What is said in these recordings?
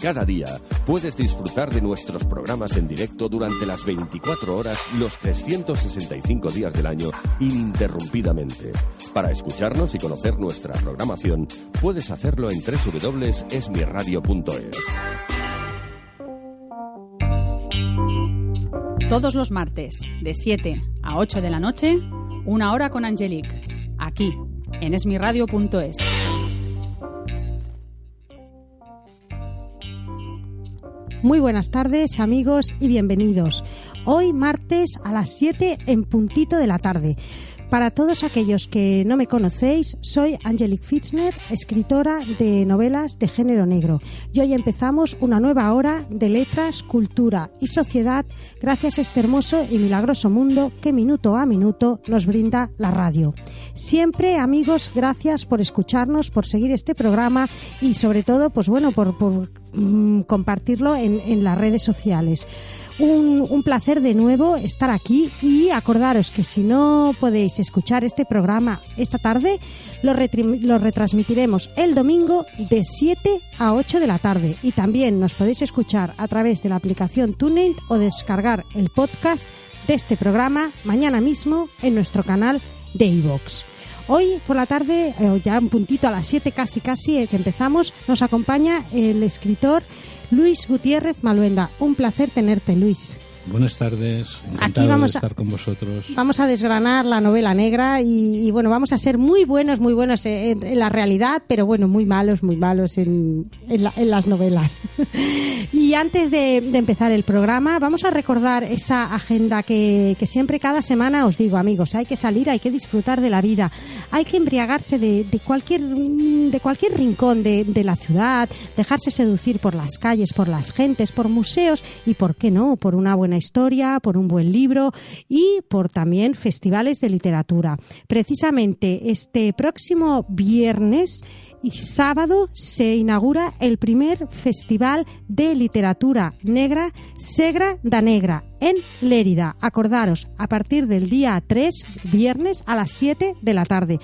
Cada día puedes disfrutar de nuestros programas en directo durante las 24 horas, los 365 días del año, ininterrumpidamente. Para escucharnos y conocer nuestra programación, puedes hacerlo en www.esmiradio.es. Todos los martes, de 7 a 8 de la noche, una hora con Angelique, aquí, en esmiradio.es. Muy buenas tardes amigos y bienvenidos. Hoy martes a las 7 en puntito de la tarde. Para todos aquellos que no me conocéis, soy Angelique Fitzner, escritora de novelas de género negro. Y hoy empezamos una nueva hora de letras, cultura y sociedad gracias a este hermoso y milagroso mundo que minuto a minuto nos brinda la radio. Siempre, amigos, gracias por escucharnos, por seguir este programa y sobre todo, pues bueno, por, por mm, compartirlo en, en las redes sociales. Un, un, placer de nuevo estar aquí y acordaros que si no podéis escuchar este programa esta tarde, lo, retransmitiremos el domingo de 7 a 8 de la tarde y también nos podéis escuchar a través de la aplicación TuneIn o descargar el podcast de este programa mañana mismo en nuestro canal de iVoox. Hoy por la tarde, eh, ya un puntito a las 7 casi casi eh, que empezamos, nos acompaña el escritor Luis Gutiérrez Maluenda. Un placer tenerte, Luis. Buenas tardes, encantado Aquí vamos de estar con vosotros. Vamos a desgranar la novela negra y, y bueno, vamos a ser muy buenos, muy buenos en, en, la realidad, pero bueno, muy malos, muy malos en, en, la, en las novelas. y antes de, de, empezar el programa, vamos a recordar esa agenda que, que, siempre cada semana os digo, amigos, hay que salir, hay que disfrutar de la vida, hay que embriagarse de, de cualquier, de cualquier rincón de, de la ciudad, dejarse seducir por las calles, por las gentes, por museos y, ¿por qué no?, por una buena historia, por un buen libro y por también festivales de literatura. Precisamente este próximo viernes y sábado se inaugura el primer festival de literatura negra Segra da Negra en Lérida. Acordaros, a partir del día 3, viernes a las 7 de la tarde.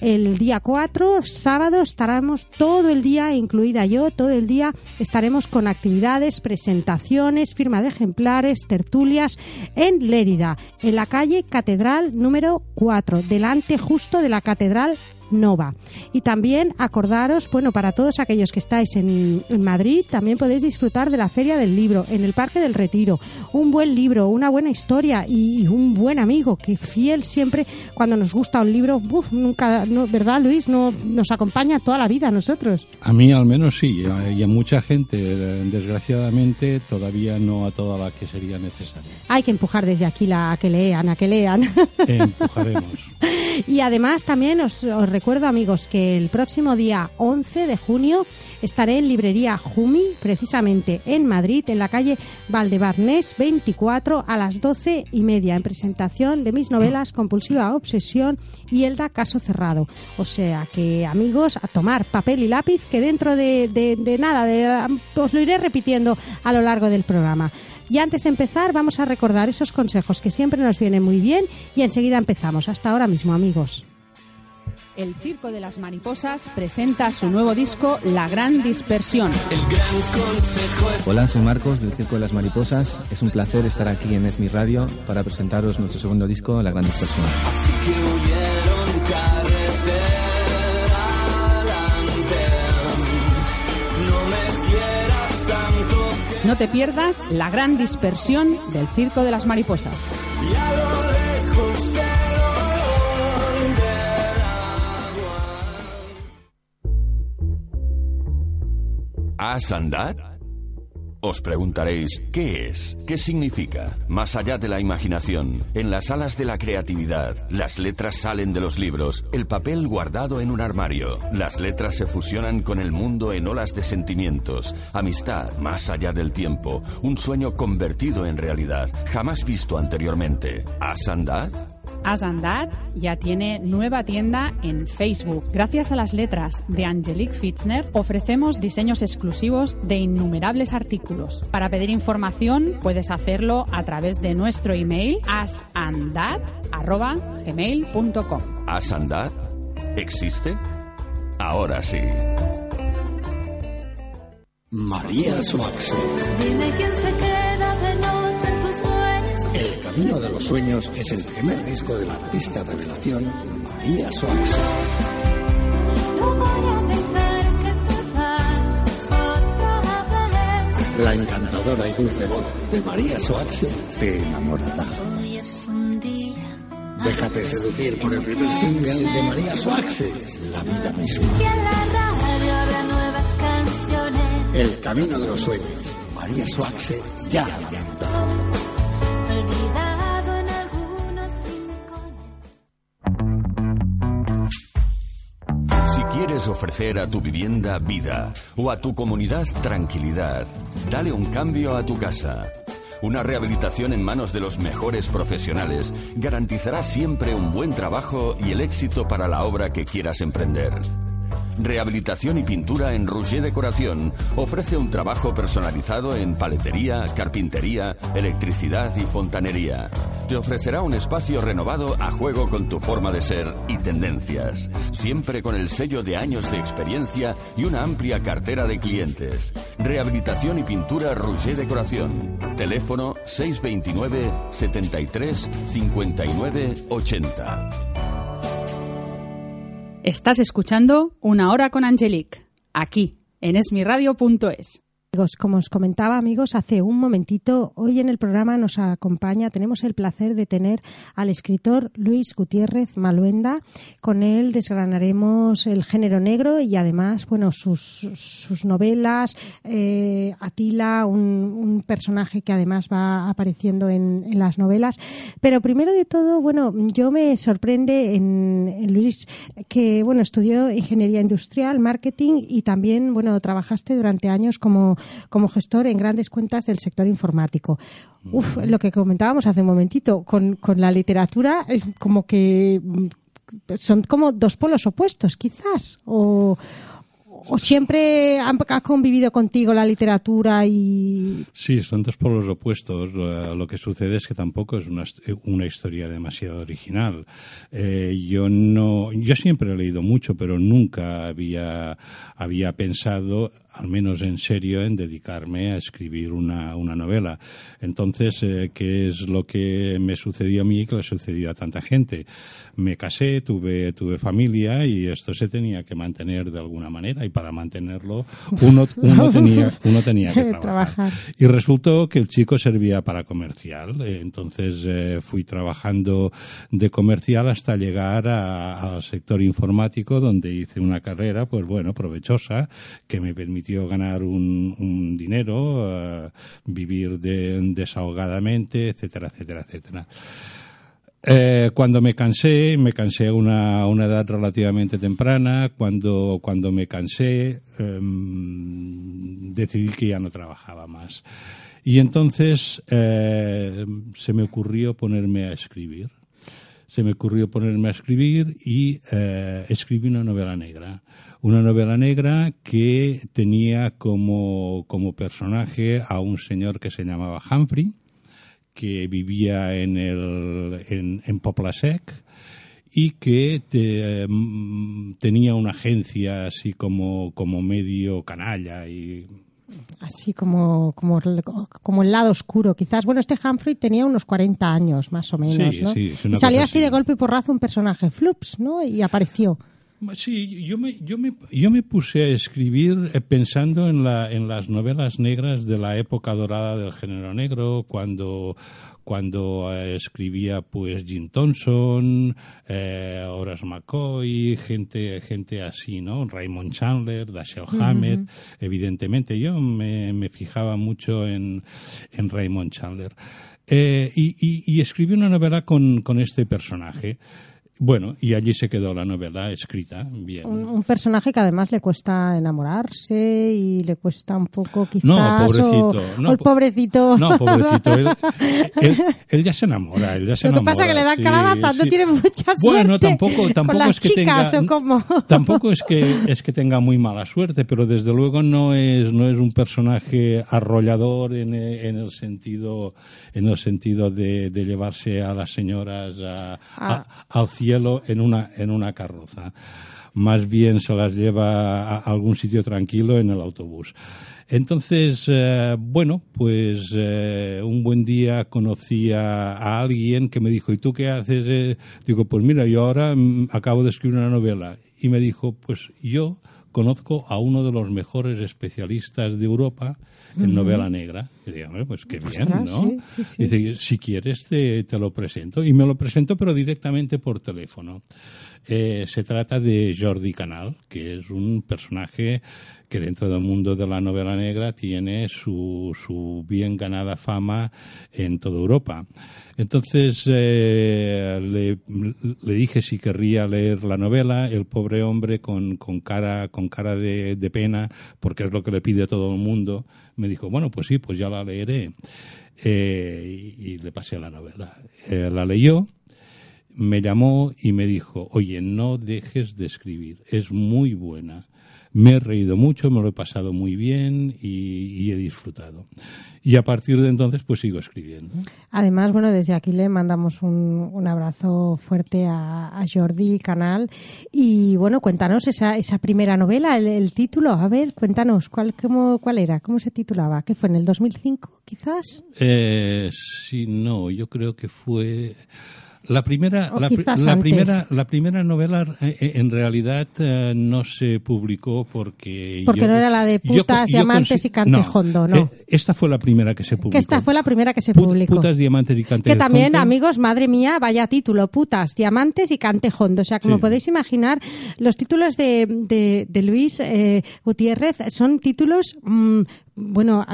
El día 4, sábado, estaremos todo el día, incluida yo, todo el día estaremos con actividades, presentaciones, firma de ejemplares, tertulias en Lérida, en la calle Catedral número 4, delante justo de la Catedral Nova. Y también acordaros, bueno, para todos aquellos que estáis en, en, Madrid, también podéis disfrutar de la Feria del Libro, en el Parque del Retiro. Un buen libro, una buena historia y, y un buen amigo que fiel siempre cuando nos gusta un libro, uf, nunca, no, ¿verdad, Luis? No, nos acompaña toda la vida a nosotros. A mí al menos sí, y a mucha gente, desgraciadamente, todavía no a toda la que sería necesaria. Hay que empujar desde aquí la, a que lean, a que lean. Empujaremos. y además también os, recuerdo, amigos, que el próximo día 11 de junio estaré en librería Jumi, precisamente en Madrid, en la calle Valdebarnés 24 a las 12 y media, en presentación de mis novelas Compulsiva Obsesión y Elda Caso Cerrado. O sea que, amigos, a tomar papel y lápiz, que dentro de, de, de nada, de, os lo iré repitiendo a lo largo del programa. Y antes de empezar, vamos a recordar esos consejos que siempre nos vienen muy bien y enseguida empezamos. Hasta ahora mismo, amigos. El Circo de las Mariposas presenta su nuevo disco La Gran Dispersión. Hola, soy Marcos del Circo de las Mariposas. Es un placer estar aquí en Esmi Radio para presentaros nuestro segundo disco, La Gran Dispersión. No te pierdas la gran dispersión del Circo de las Mariposas. ¿Has andat? Os preguntaréis, ¿qué es? ¿Qué significa? Más allá de la imaginación, en las alas de la creatividad, las letras salen de los libros, el papel guardado en un armario. Las letras se fusionan con el mundo en olas de sentimientos, amistad más allá del tiempo, un sueño convertido en realidad, jamás visto anteriormente. ¿Has andad? Asandad ya tiene nueva tienda en Facebook. Gracias a las letras de Angelique Fitzner ofrecemos diseños exclusivos de innumerables artículos. Para pedir información puedes hacerlo a través de nuestro email asandad@gmail.com. ¿Asandad? ¿Existe? Ahora sí. María Suárez. Dime quién se queda El Camino de los Sueños es el primer disco de la artista revelación María vez. La encantadora y dulce voz de María Soaxe te enamorará. Déjate seducir por el primer single de María Soaxe, La vida misma. El Camino de los Sueños, María Soaxe ya ofrecer a tu vivienda vida o a tu comunidad tranquilidad, dale un cambio a tu casa. Una rehabilitación en manos de los mejores profesionales garantizará siempre un buen trabajo y el éxito para la obra que quieras emprender. Rehabilitación y pintura en Rouget Decoración ofrece un trabajo personalizado en paletería, carpintería, electricidad y fontanería. Te ofrecerá un espacio renovado a juego con tu forma de ser y tendencias, siempre con el sello de años de experiencia y una amplia cartera de clientes. Rehabilitación y pintura Rouget Decoración. Teléfono 629 73 59 80. Estás escuchando Una hora con Angelique, aquí, en esmiradio.es. Amigos, como os comentaba, amigos, hace un momentito, hoy en el programa nos acompaña, tenemos el placer de tener al escritor Luis Gutiérrez Maluenda. Con él desgranaremos el género negro y además, bueno, sus, sus novelas, eh, Atila, un, personaje que además va apareciendo en, las novelas. Pero primero de todo, bueno, yo me sorprende en, en Luis que, bueno, estudió ingeniería industrial, marketing y también, bueno, trabajaste durante años como como gestor en grandes cuentas del sector informático. Uf, lo que comentábamos hace un momentito, con, con la literatura, eh, como que mm, son como dos polos opuestos, quizás. O, o siempre ha convivido contigo la literatura y. Sí, son dos polos opuestos. Lo, que sucede es que tampoco es una, una historia demasiado original. Eh, yo no, yo siempre he leído mucho, pero nunca había, había pensado, al menos en serio, en dedicarme a escribir una, una novela. Entonces, eh, ¿qué es lo que me sucedió a mí y que le sucedió a tanta gente? Me casé, tuve, tuve familia y esto se tenía que mantener de alguna manera y para mantenerlo uno, uno tenía, uno tenía que trabajar. Y resultó que el chico servía para comercial. Entonces eh, fui trabajando de comercial hasta llegar al sector informático, donde hice una carrera, pues bueno, provechosa, que me permitió ganar un, dinero, eh, vivir de- desahogadamente, etcétera, etcétera, etcétera. Eh, cuando me cansé, me cansé a una, una edad relativamente temprana, cuando, cuando me cansé, em, decidí que ya no trabajaba más. Y entonces eh, se me ocurrió ponerme a escribir. Se me ocurrió ponerme a escribir y escribí una novela negra. Una novela negra que tenía como, como personaje a un señor que se llamaba Humphrey, que vivía en, el, en, en Poplasec y que te- mm, tenía una agencia así como, como medio canalla y Así como, como, como el lado oscuro, quizás. Bueno, este Humphrey tenía unos 40 años, más o menos, Sí, ¿no? sí, y salió así. de golpe y porrazo un personaje, Flups, ¿no? Y apareció. Sí, yo me, yo me, yo me puse a escribir eh, pensando en, la, en las novelas negras de la época dorada del género negro, cuando, cuando eh, escribía pues Jim Thompson, eh, Horace McCoy, gente, gente así, ¿no? Raymond Chandler, Dashiell Hammett, evidentemente. Yo me, me fijaba mucho en, en Raymond Chandler. Eh, y, y, y escribí una novela con, con este personaje. Bueno, y allí se quedó la novela escrita. Bien. Un, un personaje que además le cuesta enamorarse y le cuesta un poco quizás... No, o- pobrecito, no, o el po- pobrecito. No, pobrecito. Él, él, él ya se enamora, él ya se Lo que enamora. pasa es que le dan sí, calabaza, no tiene mucha Bueno, suerte tampoco, tampoco con las es que chicas tenga, o cómo. tampoco es que es que tenga muy mala suerte, pero desde luego no es no es un personaje arrollador en, en el sentido en el sentido de, de llevarse a las señoras a- a- Ah. al cielo en una en una carroza. Más bien se las lleva a algún sitio tranquilo en el autobús. Entonces, eh, bueno, pues eh, un buen día conocí a, alguien que me dijo, ¿y tú qué haces? eh?". Digo, pues mira, yo ahora mm, acabo de escribir una novela. Y me dijo, pues yo conozco a uno de los mejores especialistas de Europa en novela negra. Y digo, "Hombre, pues qué bien, ¿no? sí, sí, sí. Dice, si quieres te, te lo presento. Y me lo presento, pero directamente por teléfono. Eh, se trata de Jordi Canal, que es un personaje que dentro del mundo de la novela negra tiene su, su bien ganada fama en toda Europa. Entonces eh, le, le dije si querría leer la novela, el pobre hombre con, con cara, con cara de, de pena, porque es lo que le pide a todo el mundo, me dijo, bueno, pues sí, pues ya la leeré. Eh, y, le pasé la novela. Eh, la leyó, me llamó y me dijo, oye, no dejes de escribir, es muy buena. Me he reído mucho, me lo he pasado muy bien y, y he disfrutado. Y a partir de entonces, pues sigo escribiendo. Además, bueno, desde aquí le mandamos un, un abrazo fuerte a, a Jordi Canal. Y bueno, cuéntanos esa, esa primera novela, el, el título. A ver, cuéntanos, ¿cuál, cómo, ¿cuál era? ¿Cómo se titulaba? ¿Qué fue? ¿En el 2005, quizás? Eh, sí, no, yo creo que fue la primera, la, primera, la primera novela eh, eh, en realidad eh, no se publicó porque Porque yo- no era la de putas, yo diamantes y cantejondo, ¿no. eh, esta fue la primera que se publicó. Que esta fue la primera que se publicó. Putas, diamantes y Que cantejondo. también, amigos, madre mía, vaya título, putas, diamantes y cantejondo. O sea, como Sí. podéis imaginar, los títulos de, de, de Luis eh, Gutiérrez son títulos, mm, bueno,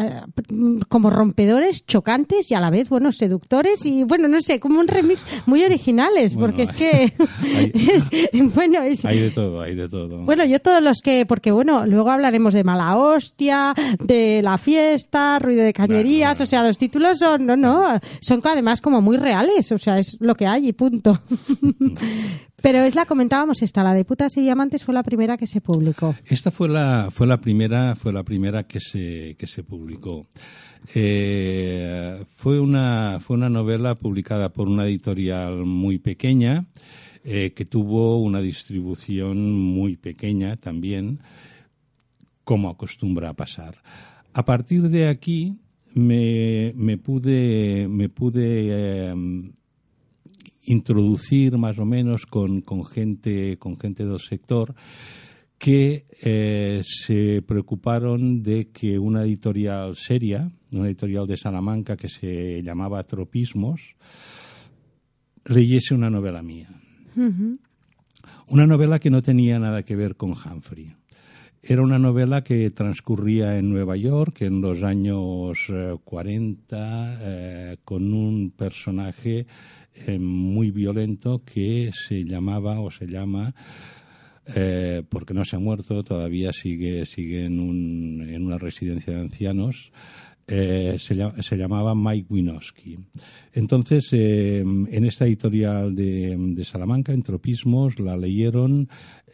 como rompedores, chocantes y a la vez, bueno, seductores y, bueno, no sé, como un remix muy originales, Bueno, porque es que, hay- es- bueno, es, Hay de todo, hay de todo. bueno, yo todos los que, porque bueno, luego hablaremos de mala hostia, de la fiesta, ruido de cañerías, o sea, los títulos son, no, no, son además como muy reales, o sea, es lo que hay y punto. Pero es la comentábamos esta, la de putas y diamantes fue la primera que se publicó. Esta fue la fue la primera fue la primera que se que se publicó. Eh, fue una fue una novela publicada por una editorial muy pequeña eh, que tuvo una distribución muy pequeña también, como acostumbra a pasar. A partir de aquí me, me pude me pude eh, introducir más o menos con, con gente con gente del sector que eh, se preocuparon de que una editorial seria, una editorial de Salamanca que se llamaba Tropismos, leyese una novela mía. Una novela que no tenía nada que ver con Humphrey. Era una novela que transcurría en Nueva York en los años eh, 40 eh, con un personaje eh, muy violento que se llamaba o se llama eh, porque no se ha muerto, todavía sigue, sigue en, un, en una residencia de ancianos, eh, se, llama- se llamaba Mike Winowski. Entonces, eh, en esta editorial de, Salamanca, en Tropismos, la leyeron,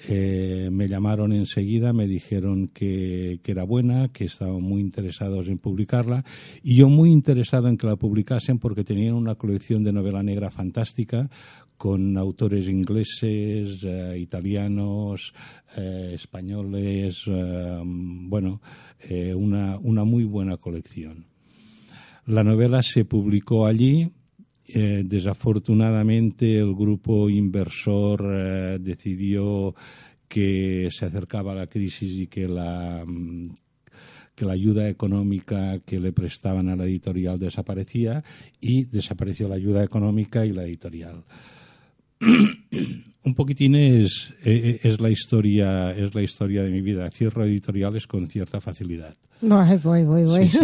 eh, me llamaron enseguida, me dijeron que, que era buena, que estaban muy interesados en publicarla, y yo muy interesado en que la publicasen porque tenían una colección de novela negra fantástica con autores ingleses, italianos, españoles, bueno, eh, una, una muy buena colección. La novela se publicó allí. eh, desafortunadamente el grupo inversor eh, decidió que se acercaba la crisis y que la mm, que la ayuda económica que le prestaban a la editorial desaparecía y desapareció la ayuda económica y la editorial. Un poquitín es, eh, es la historia es la historia de mi vida. Cierro editoriales con cierta facilidad. Voy, voy, voy, voy. Sí,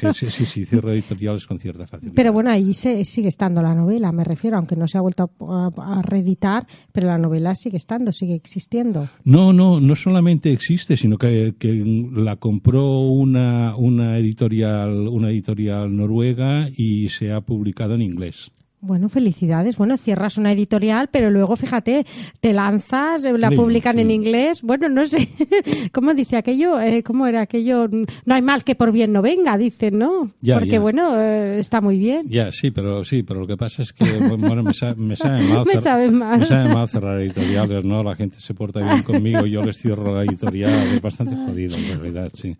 sí, sí, sí, sí, cierro editoriales con cierta facilidad. Pero bueno, ahí se, sigue estando la novela, me refiero, aunque no se ha vuelto a, a- a reeditar, pero la novela sigue estando, sigue existiendo. No, no, no solamente existe, sino que, que la compró una, una editorial, una editorial noruega y se ha publicado en inglés. Bueno, felicidades. Bueno, cierras una editorial, pero luego, fíjate, te lanzas, eh, la publican sí. en inglés. Bueno, no sé, ¿cómo dice aquello? Eh, ¿Cómo era aquello? No hay mal que por bien no venga, dicen, ¿no? Ya, Porque, ya. bueno, eh, está muy bien. Ya, sí, pero sí, pero lo que pasa es que bueno, me, sa- me sabe mal, Me sabe mal. me sabe mal cerrar editoriales, ¿no? La gente se porta bien conmigo, yo les cierro la editorial, es bastante jodido en realidad, sí.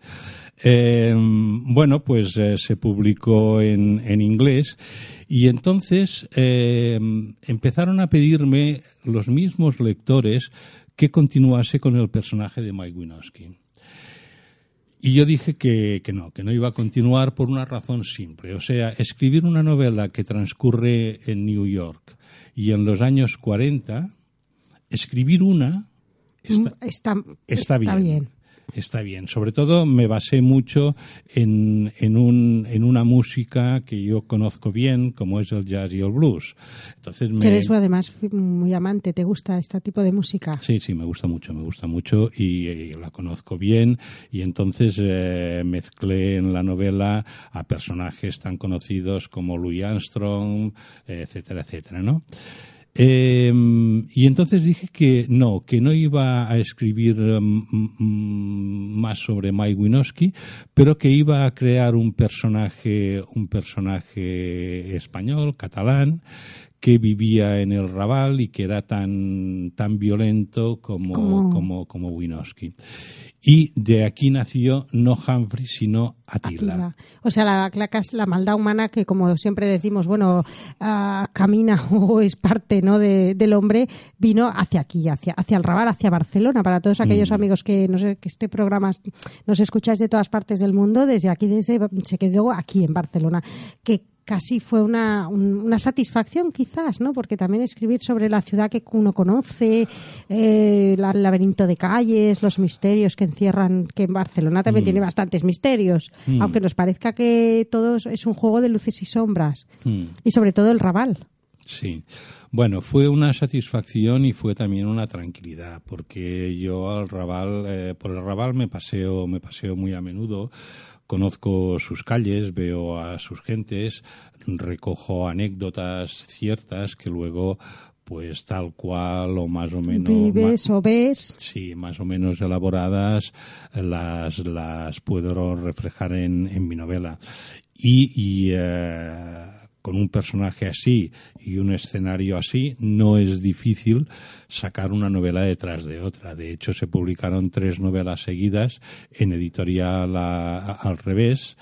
Eh, bueno, pues eh, se publicó en, en inglés y entonces eh, empezaron a pedirme los mismos lectores que continuase con el personaje de Mike Winowski. Y yo dije que, que no, que no iba a continuar por una razón simple. O sea, escribir una novela que transcurre en New York y en los años 40, escribir una está, Mm, Está, está bien. Está bien. Sobre todo me basé mucho en, en, un, en una música que yo conozco bien, como es el jazz y el blues. Entonces me, eres además muy amante, ¿te gusta este tipo de música? Sí, sí, me gusta mucho, me gusta mucho y, y la conozco bien y entonces eh, mezclé en la novela a personajes tan conocidos como Louis Armstrong, eh, etcétera, etcétera, ¿no? Eh, y entonces dije que no, que no iba a escribir mm, mm, más sobre Mike Winowski, pero que iba a crear un personaje, un personaje español, catalán, que vivía en el Raval y que era tan, tan violento como, Como- como, como Winowski. Y de aquí nació no Humphrey, sino. Attila. O sea, la, la, la maldad humana que, como siempre decimos, bueno, ah, camina o es parte ¿no? de- del hombre, vino hacia aquí, hacia, hacia el Raval, hacia Barcelona. Para todos aquellos amigos que, no sé, que este programa nos escucháis de todas partes del mundo, desde aquí, desde, se quedó aquí en Barcelona. Que casi fue una, un- una satisfacción quizás, ¿no? Porque también escribir sobre la ciudad que uno conoce, eh, el laberinto de calles, los misterios que encierran, que en Barcelona también tiene bastantes misterios, aunque nos parezca que todo es- es un juego de luces y sombras. Mm. Y sobre todo el Raval. Sí. Bueno, fue una satisfacción y fue también una tranquilidad, porque yo al Raval, eh, por el Raval me paseo, me paseo muy a menudo, conozco sus calles, veo a sus gentes, recojo anécdotas ciertas que luego, pues tal cual o más o menos. Vives o ves. Sí, más o menos elaboradas, las, las puedo reflejar en, en mi novela. Y, y, eh, con un personaje así y un escenario así, no es difícil sacar una novela detrás de otra. De hecho, se publicaron tres novelas seguidas en editorial a- al revés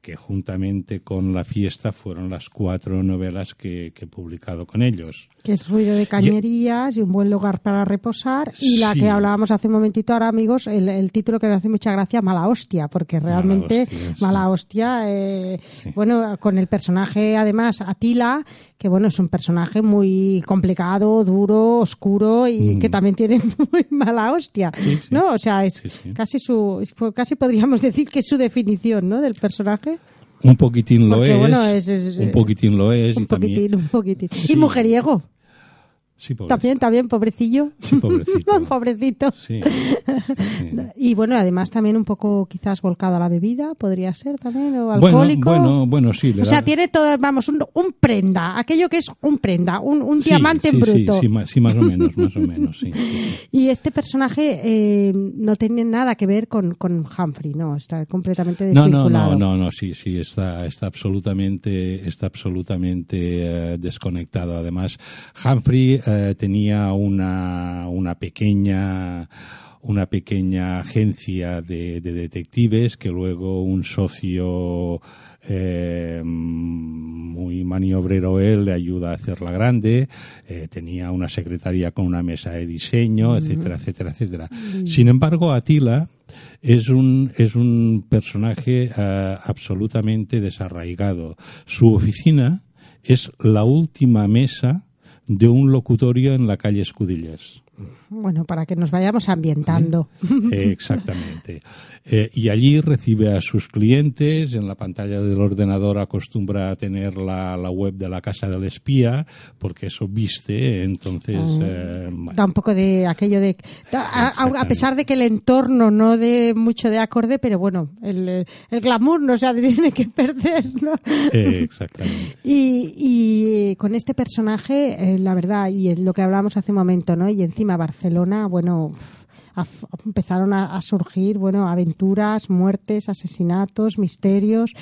que juntamente con La Fiesta fueron las cuatro novelas que he publicado con ellos. Que es ruido de cañerías y un buen lugar para reposar. Y la Sí. que hablábamos hace un momentito ahora, amigos, el, el título que me hace mucha gracia, Mala Hostia, porque realmente Hostia, sí. Mala Hostia, eh, bueno, con el personaje además Atila, que bueno, es un personaje muy complicado, duro, oscuro y que también tiene muy mala hostia, Mm. ¿no? O sea, es casi su, casi podríamos decir que es su definición, ¿no? Del personaje. Un poquitín lo Porque, es, bueno, es- es- un poquitín lo es. Un y también- poquitín, un poquitín. Y mujeriego. Sí. También, también, pobrecillo. Sí, pobrecito. pobrecito. Sí, sí. Y bueno, además también un poco quizás volcado a la bebida, podría ser también, o Bueno, alcohólico. bueno, bueno, sí. le o sea, tiene todo, vamos, un, un prenda, aquello que es un prenda, un, un Sí, diamante sí, en sí, bruto. Sí, sí, más o menos, más o menos, sí. sí. Y este personaje eh, no tiene nada que ver con, con Humphrey, no, está completamente No, no, desvinculado. no, no, no, sí, sí, está, está absolutamente, está absolutamente eh, desconectado. Además, Humphrey eh, tenía una, una pequeña, una pequeña agencia de, de detectives que luego un socio eh, muy maniobrero él, le ayuda a hacerla grande, eh, tenía una secretaría con una mesa de diseño, etcétera, etcétera, etcétera. Sin embargo, Atila es un, es un personaje eh, absolutamente desarraigado. Su oficina es la última mesa de un locutorio en la calle Escudillers. Bueno, para que nos vayamos ambientando. Eh, exactamente. Eh, y allí recibe a sus clientes. En la pantalla del ordenador acostumbra a tener la, la web de la casa del espía, porque eso viste. Entonces, eh, bueno. Da un poco de aquello de. A, a- pesar de que el entorno no dé mucho de acorde, pero bueno, el, el glamour no se tiene que perder, ¿no? Eh, exactamente. Y, y con este personaje, eh, la verdad, y lo que hablábamos hace un momento, ¿no? Y encima Barcelona, bueno, empezaron a, a surgir, bueno, aventuras, muertes, asesinatos, misterios.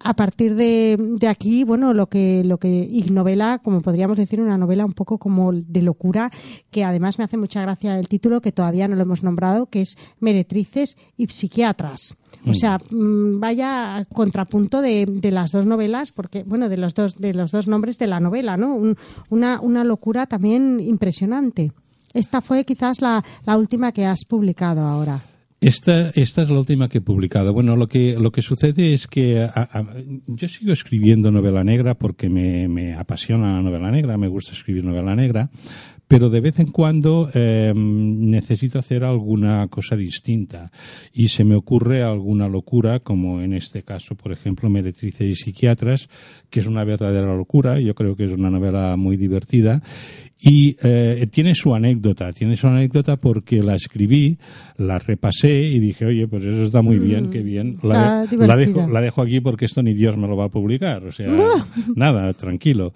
A partir de, de aquí, bueno, lo que, lo que, y novela, como podríamos decir, una novela un poco como de locura, que además me hace mucha gracia el título, que todavía no lo hemos nombrado, que es Meretrices y Psiquiatras. O sea, mm, vaya contrapunto de, de las dos novelas, porque, bueno, de los dos, de los dos nombres de la novela, ¿no? Un- una, una locura también impresionante. Esta fue quizás la, última que has publicado ahora. Esta, esta es la última que he publicado. Bueno, lo que, lo que sucede es que yo sigo escribiendo novela negra porque me, me apasiona la novela negra, me gusta escribir novela negra, pero de vez en cuando eh, necesito hacer alguna cosa distinta y se me ocurre alguna locura, como en este caso, por ejemplo, Meretrices y Psiquiatras, que es una verdadera locura, yo creo que es una novela muy divertida y eh, tiene su anécdota, tiene su anécdota porque la escribí, la repasé y dije, oye, pues eso está muy bien, qué bien. La, está la dejo, divertida. la dejo aquí porque esto ni Dios me lo va a publicar, o sea, nada, tranquilo.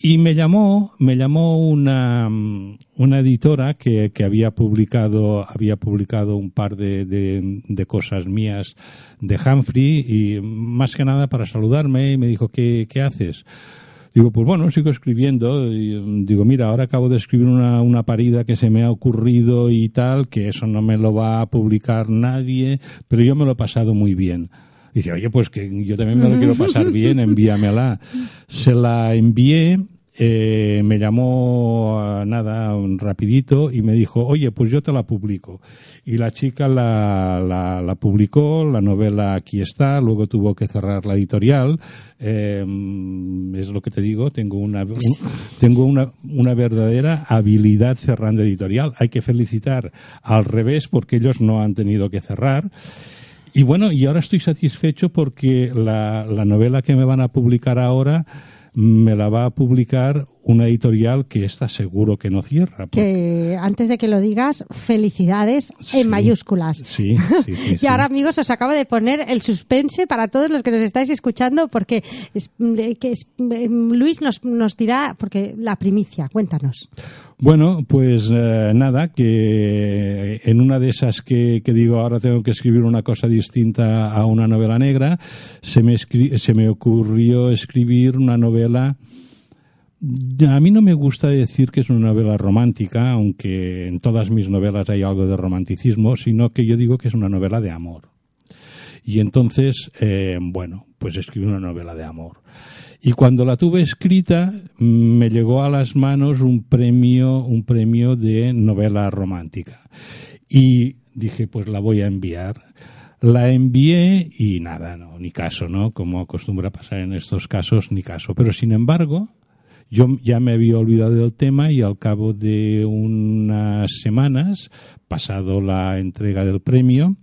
Y me llamó, me llamó una, mm, una editora que, que había publicado, había publicado un par de, de, de cosas mías de Humphrey y más que nada para saludarme y me dijo, ¿qué, qué haces? Digo, pues bueno, sigo escribiendo. Y, mm, digo, mira, ahora acabo de escribir una, una parida que se me ha ocurrido y tal, que eso no me lo va a publicar nadie, pero yo me lo he pasado muy bien. Dice, oye, pues que yo también me lo quiero pasar bien, envíamela. Se la envié, eh, me llamó ah, nada, un rapidito y me dijo, oye, pues yo te la publico. Y la chica la, la, la publicó, la novela aquí está, luego tuvo que cerrar la editorial. Eh, es lo que te digo, tengo una, un- tengo una, una verdadera habilidad cerrando editorial. Hay que felicitar al revés porque ellos no han tenido que cerrar. Y bueno, y ahora estoy satisfecho porque la, la novela que me van a publicar ahora me la va a publicar una editorial que está seguro que no cierra. Que antes de que lo digas, felicidades Sí. en mayúsculas. Sí, sí, sí. Y ahora, amigos, os acabo de poner el suspense para todos los que nos estáis escuchando, porque es- que es- eh, Luis nos, nos dirá, porque la primicia, cuéntanos. Bueno, pues eh, nada, que en una de esas que, que digo ahora tengo que escribir una cosa distinta a una novela negra, se me, escri- se me ocurrió escribir una novela. A mí no me gusta decir que es una novela romántica, aunque en todas mis novelas hay algo de romanticismo, sino que yo digo que es una novela de amor. Y entonces, eh, bueno, pues escribí una novela de amor. Y cuando la tuve escrita, me llegó a las manos un premio, un premio de novela romántica. Y dije, pues la voy a enviar. La envié y nada, no, ni caso, ¿no? Como acostumbra pasar en estos casos, ni caso. Pero sin embargo, yo ya me había olvidado del tema y al cabo de semanas, pasado la entrega del premio,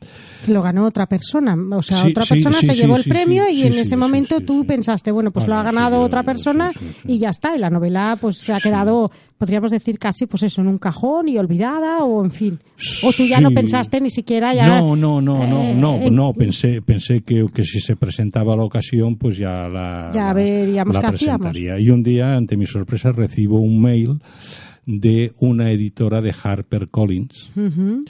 Lo ganó otra persona, o sea, Sí, otra sí, persona sí, se llevó el premio y en ese momento tú pensaste, bueno, pues lo ha ganado otra persona y ya está. Y la novela pues se ha quedado, podríamos decir casi, pues eso, en un cajón y olvidada o en fin. O tú ya no pensaste ni siquiera ya... No, no, no, no, eh, no, eh, no, pensé, pensé que, que si se presentaba la ocasión, pues ya la, Ya veríamos la qué hacíamos. Y un día, ante mi sorpresa, recibo un mail de una editora de HarperCollins, Ujú.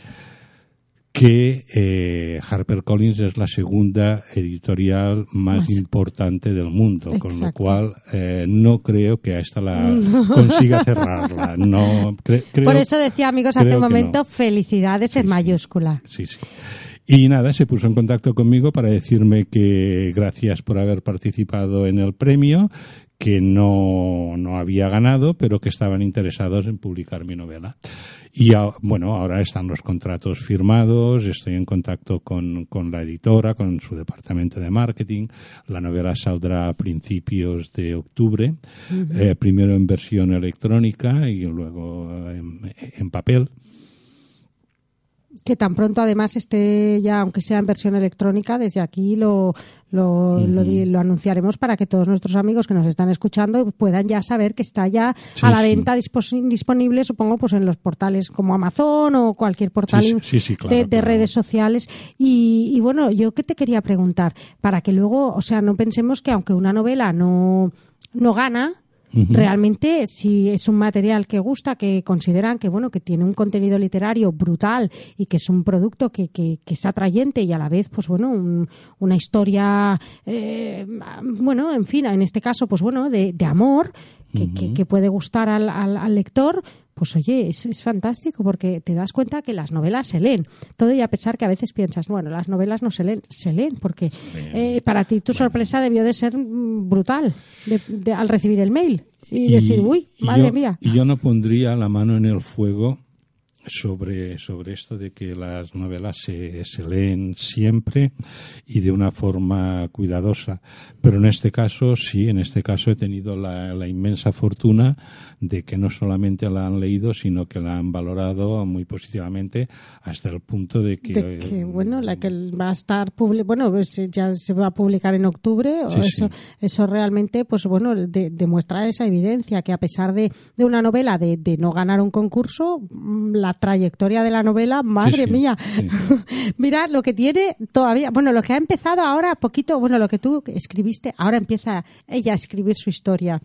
que eh, HarperCollins es la segunda editorial más Más. importante del mundo, con lo cual eh, no creo que a esta la consiga cerrarla. No, cre- creo- Por eso decía, amigos, hace un momento, no. felicidades en sí. mayúscula. Sí, sí. Y nada, se puso en contacto conmigo para decirme que gracias por haber participado en el premio, que no, no había ganado, pero que estaban interesados en publicar mi novela. Y a- bueno, ahora están los contratos firmados, estoy en contacto con, con la editora, con su departamento de marketing. La novela saldrá a principios de octubre, eh, primero en versión electrónica y luego en, en papel. Que tan pronto además esté ya, aunque sea en versión electrónica, desde aquí lo, lo, lo anunciaremos para que todos nuestros amigos que nos están escuchando puedan ya saber que está ya Sí, a la venta disponible, supongo, pues en los portales como Amazon o cualquier portal claro, de, de claro. redes sociales. Y, y bueno, yo que te quería preguntar, para que luego, o sea, no pensemos que aunque una novela no, no gana, Realmente, si es un material que gusta, que consideran que bueno, que tiene un contenido literario brutal y que es un producto que, que, que es atrayente y a la vez, pues bueno, un- una historia, eh, bueno, en fin, en este caso, pues bueno, de, de amor que, que- que puede gustar al, al- al lector. Pues oye, es, es fantástico porque te das cuenta que las novelas se leen. Todo y a pesar que a veces piensas, bueno, las novelas no se leen, se leen porque eh, para ti tu sorpresa debió de ser mm, brutal de- de- al recibir el mail y, decir, uy, madre yo- mía. Y yo no pondría la mano en el fuego sobre, sobre esto de que las novelas se, se leen siempre y de una forma cuidadosa. Pero en este caso, sí, en este caso he tenido la, la inmensa fortuna de que no solamente la han leído, sino que la han valorado muy positivamente hasta el punto de que... de que bueno la que va a estar bueno pues ya se va a publicar en octubre sí. eso eso realmente pues bueno de- demuestra esa evidencia que a pesar de, de una novela de, de no ganar un concurso mm, la trayectoria de la novela madre sí, mía. Sí. mira lo que tiene todavía. Bueno lo que ha empezado ahora poquito bueno lo que tú escribiste ahora empieza ella a escribir su historia.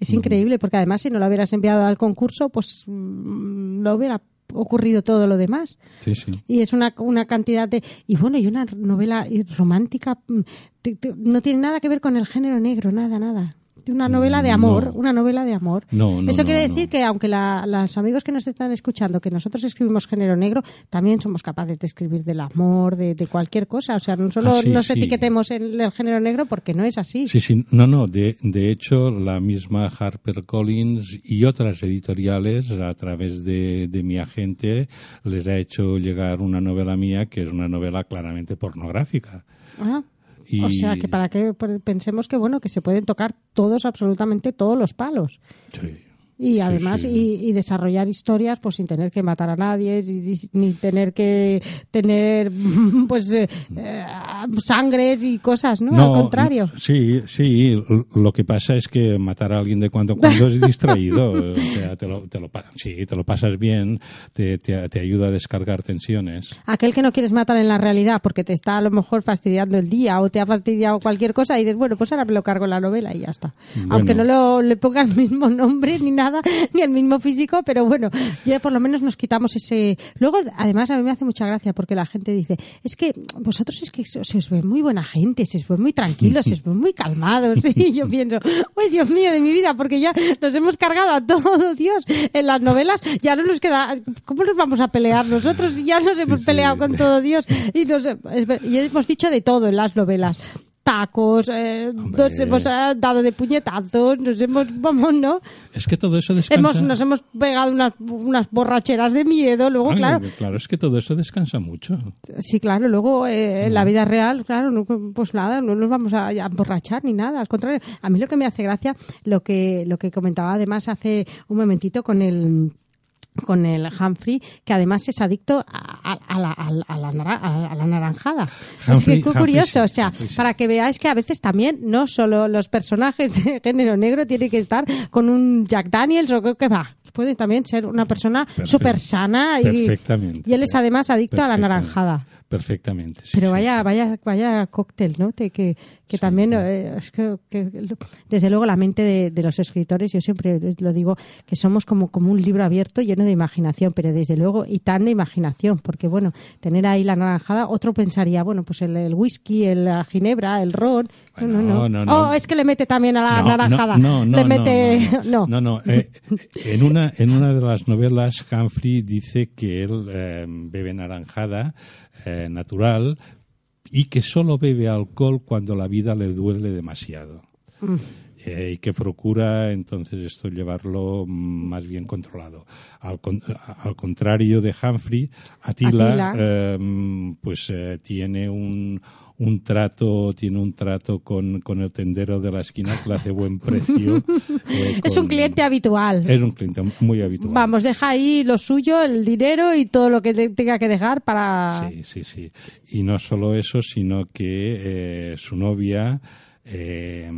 Es increíble porque además si no lo hubieras enviado al concurso pues mm, no hubiera ocurrido todo lo demás. Sí, sí. y es una, una cantidad de y bueno y una novela romántica mm, te- te- no tiene nada que ver con el género negro nada nada una novela de amor No. una novela de amor No, no, eso quiere decir que aunque la- los amigos que nos están escuchando que nosotros escribimos género negro también somos capaces de escribir del amor de, de cualquier cosa o sea no solo Ah, sí, nos sí. etiquetemos en el género negro porque no es así Sí, sí, no, no, de, de hecho la misma HarperCollins y otras editoriales a través de, de mi agente les ha hecho llegar una novela mía que es una novela claramente pornográfica. Ah, Y- O sea, que para que pues, pensemos que bueno que se pueden tocar todos absolutamente todos los palos. Sí. Y además, sí. Y, y desarrollar historias pues sin tener que matar a nadie, ni, tener que tener pues eh, eh, sangres y cosas, ¿no? Al contrario. Sí, sí. Lo que pasa es que matar a alguien de cuando en cuando es distraído. o sea, te lo, te lo, sí, te lo pasas bien, te, te, te ayuda a descargar tensiones. Aquel que no quieres matar en la realidad porque te está a lo mejor fastidiando el día o te ha fastidiado cualquier cosa y dices, bueno, pues ahora me lo cargo en la novela y ya está. Bueno. Aunque no lo, le ponga el mismo nombre ni nada, ni el mismo físico, pero bueno, ya por lo menos nos quitamos ese... Luego, además, a mí me hace mucha gracia porque la gente dice, es que vosotros es que se os ve muy buena gente, se os ve muy tranquilos, se os ve muy calmados. Y yo pienso, ¡ay, Dios mío de mi vida! Porque ya nos hemos cargado a todo, Dios, en las novelas ya no nos queda... ¿Cómo nos vamos a pelear nosotros? Ya nos hemos sí. peleado con todo Dios y, nos, y hemos dicho de todo en las novelas. Tacos, eh, nos hemos eh, dado de puñetazos, nos hemos, vamos, ¿no? Es que todo eso descansa. Hemos, nos hemos pegado unas, unas borracheras de miedo, luego, Ay, claro, claro, es que todo eso descansa mucho. Sí, claro, luego eh, en la vida real, claro, no, pues nada, no nos vamos a, a emborrachar ni nada, al contrario. A mí lo que me hace gracia, lo que, lo que comentaba además hace un momentito con el con el Humphrey, que además es adicto a, a- a la, a la- la la naranjada. es que Humphrey curioso, o sea, Humphrey para que veáis que a veces también no solo los personajes de género negro tienen que estar con un Jack Daniels o qué va, pueden también ser una persona súper sana y, y él es además adicto a la naranjada. Perfectamente. sí, Pero sí. vaya, vaya, vaya cóctel, ¿no? Te- que, que también eh, es que, que lo- desde luego la mente de, de los escritores, yo siempre lo digo, que somos como, como un libro abierto lleno de imaginación, pero desde luego y tan de imaginación, porque bueno, tener ahí la naranjada, otro pensaría, bueno, pues el, el whisky, el, la ginebra, el ron, no, no, no. No, no. Oh, es que le mete también a la No, naranjada. No, no, le no, mete, no, no, no, no. Eh, en una en una de las novelas Humphrey dice que él eh, bebe naranjada eh, natural y que solo bebe alcohol cuando la vida le duele demasiado. Mm. Eh, y que procura entonces esto llevarlo mm, más bien controlado. Al, con- al contrario de Humphrey, Attila, Attila. eh, mm, pues eh, tiene un, un trato tiene un trato con, con el tendero de la esquina que le hace buen precio. eh, Es un cliente habitual. Es un cliente muy habitual. Vamos, deja ahí lo suyo, el dinero y todo lo que te- tenga que dejar para... Sí, sí, sí. Y no solo eso, sino que eh, su novia eh,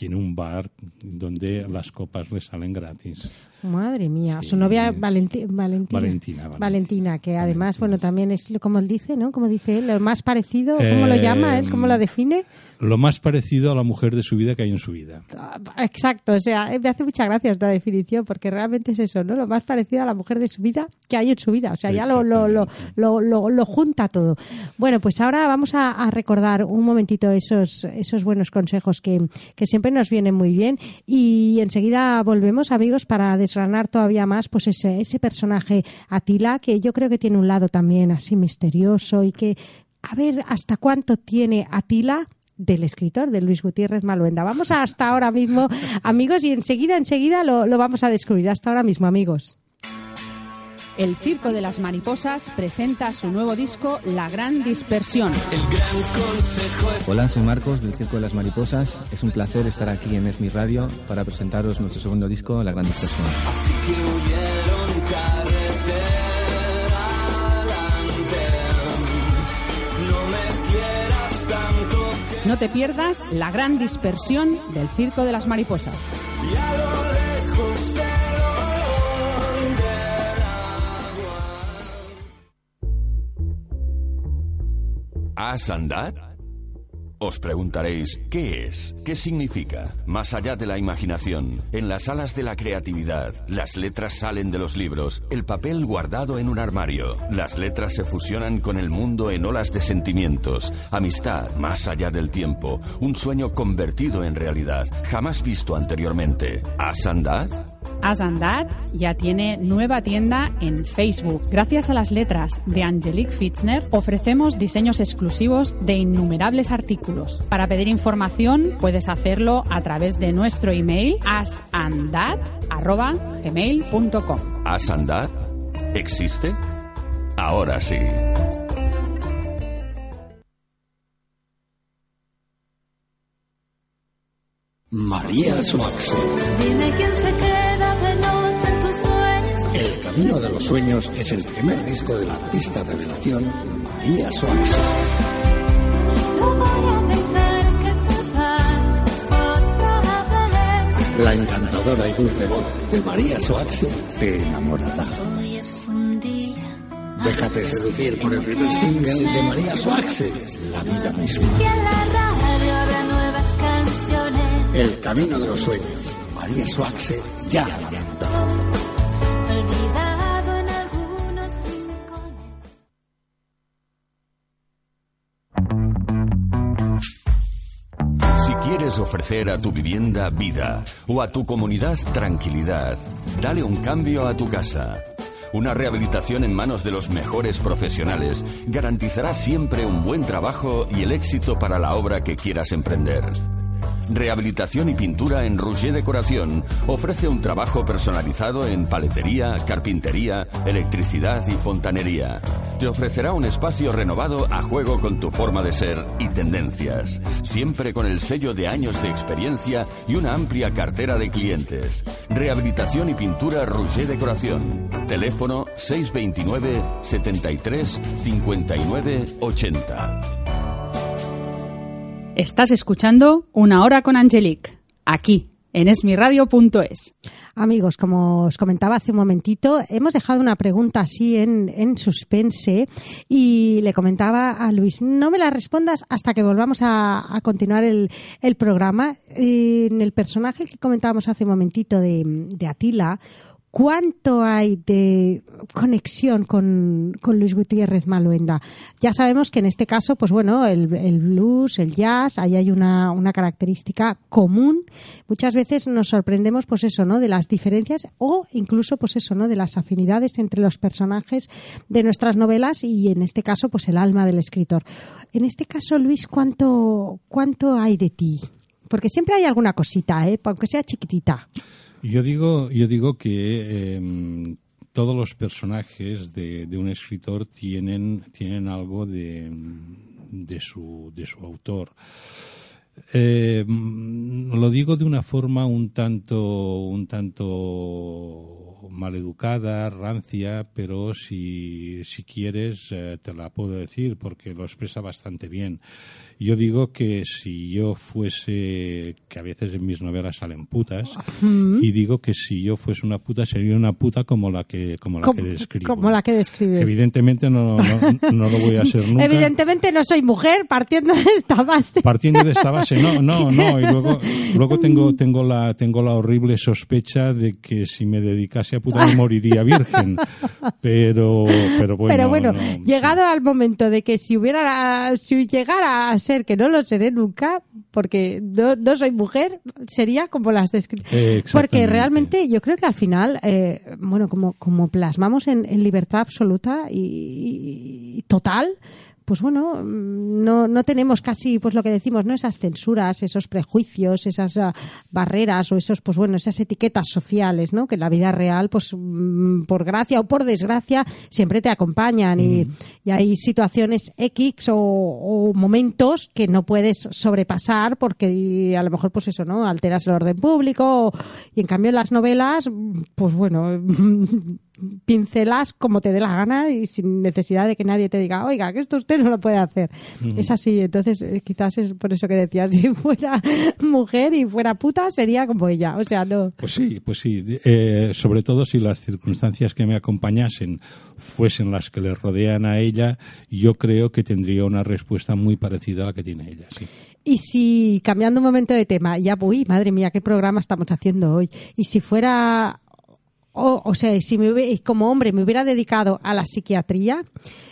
tiene un bar donde las copas le salen gratis. Madre mía, Sí, su novia Valenti- Valentina. Valentina, Valentina. Valentina, que además, Valentina, bueno, también es como él dice, ¿no? Como dice él, lo más parecido, ¿cómo lo Eh, llama él? ¿Cómo lo define? Lo más parecido a la mujer de su vida que hay en su vida. Ah, Exacto, o sea, eh, me hace mucha gracia esta definición porque realmente es eso, ¿no? Lo más parecido a la mujer de su vida que hay en su vida, o sea, ya lo, lo, lo, lo, lo- lo junta todo. Bueno, pues ahora vamos a, a recordar un momentito esos, esos buenos consejos que, que siempre nos vienen muy bien y enseguida volvemos, amigos, para desgranar todavía más pues ese, ese personaje Atila que yo creo que tiene un lado también así misterioso y que a ver hasta cuánto tiene Atila del escritor, de Luis Gutiérrez Maluenda. Vamos a hasta ahora mismo, amigos, y enseguida, enseguida lo, lo vamos a descubrir. Hasta ahora mismo, amigos. El Circo de las Mariposas presenta su nuevo disco La Gran Dispersión. Hola, soy Marcos del Circo de las Mariposas. Es un placer estar aquí en Esmi Radio para presentaros nuestro segundo disco, La Gran Dispersión. No te pierdas La Gran Dispersión del Circo de las Mariposas. ¿Has? Os preguntaréis, ¿qué es? ¿Qué significa? Más allá de la imaginación, en las alas de la creatividad, las letras salen de los libros, el papel guardado en un armario. Las letras se fusionan con el mundo en olas de sentimientos, amistad más allá del tiempo, un sueño convertido en realidad, jamás visto anteriormente. ¿Has andat? Asandad ya tiene nueva tienda en Facebook. Gracias a las letras de Angelique Fitzner ofrecemos diseños exclusivos de innumerables artículos. Para pedir información puedes hacerlo a través de nuestro email asandad@gmail.com. ¿Has andat? ¿Existe? Ahora sí. María Soax. Dime quién se queda Camino de los Sueños es el primer disco del artista revelación María vez. La encantadora y dulce voz de María Soax te enamorará. Déjate seducir por el primer single de María Soax, La vida misma. La. El Camino de los Sueños. María Soax ya a Ofrecer a tu vivienda vida o a tu comunidad tranquilidad, dale un cambio a tu casa. Una rehabilitación en manos de los mejores profesionales garantizará siempre un buen trabajo y el éxito para la obra que quieras emprender. Rehabilitación y pintura en Rouget Decoración ofrece un trabajo personalizado en paletería, carpintería, electricidad y fontanería. Te ofrecerá un espacio renovado a juego con tu forma de ser y tendencias, siempre con el sello de años de experiencia y una amplia cartera de clientes. Rehabilitación y pintura Rouget Decoración. Teléfono 629 73 59 80. Estás escuchando Una hora con Angelique, aquí en esmiradio.es. Amigos, como os comentaba hace un momentito, hemos dejado una pregunta así en, en suspense y le comentaba a Luis, no me la respondas hasta que volvamos a, a continuar el, el programa. En el personaje que comentábamos hace un momentito de, de Atila, ¿Cuánto hay de conexión con, con Luis Gutiérrez Maluenda? Ya sabemos que en este caso, pues bueno, el, blues, el jazz, ahí hay una, una característica común. Muchas veces nos sorprendemos, pues eso, ¿no? De las diferencias o incluso, pues eso, ¿no? De las afinidades entre los personajes de nuestras novelas y en este caso, pues el alma del escritor. En este caso, Luis, ¿cuánto, cuánto hay de ti? Porque siempre hay alguna cosita, ¿eh? Aunque sea chiquitita. Yo digo, yo digo que em, todos los personajes de, de un escritor tienen, tienen algo de, de, su, de su autor. Eh, lo digo de una forma un tanto, un tanto maleducada, rancia, pero si, si quieres eh, te la puedo decir porque lo expresa bastante bien. Yo digo que si yo fuese, que a veces en mis novelas salen putas, y digo que si yo fuese una puta sería una puta como la que, como la Como- que describo. como la que describes. Evidentemente no, no, no lo voy a ser nunca. Evidentemente no soy mujer, partiendo de esta base. Partiendo de esta base, no, no, no, y luego, luego tengo, tengo la, tengo la horrible sospecha de que si me dedicase a puta me moriría virgen, pero, pero bueno. Pero bueno, no, llegado al momento de que si hubiera, si llegara a ser que no lo seré nunca, porque no, no soy mujer, sería como las descripciones. Eh. Porque realmente yo creo que al final, eh, bueno, como, como plasmamos en, en libertad absoluta y- y total, pues bueno, mm, no, no tenemos casi, pues lo que decimos, ¿no? Esas censuras, esos prejuicios, esas ah, barreras o esos, pues bueno, esas etiquetas sociales, ¿no? Que en la vida real, pues mm, por gracia o por desgracia, siempre te acompañan y, y hay situaciones X o, o momentos que no puedes sobrepasar porque a lo mejor, pues eso, ¿no? Alteras el orden público o- y en cambio en las novelas, mm, pues bueno, pincelas como te dé la gana y sin necesidad de que nadie te diga, oiga, que esto usted no lo puede hacer. Es así, entonces eh, quizás es por eso que decía, si fuera mujer y fuera puta sería como ella, o sea, no. Pues sí, pues sí. Eh, sobre todo si las circunstancias que me acompañasen fuesen las que le rodean a ella, yo creo que tendría una respuesta muy parecida a la que tiene ella. Sí. Y si, cambiando un momento de tema, ya, uy, madre mía, qué programa estamos haciendo hoy. Y si fuera, o, o sea, si me hubie- como hombre me hubiera dedicado a la psiquiatría,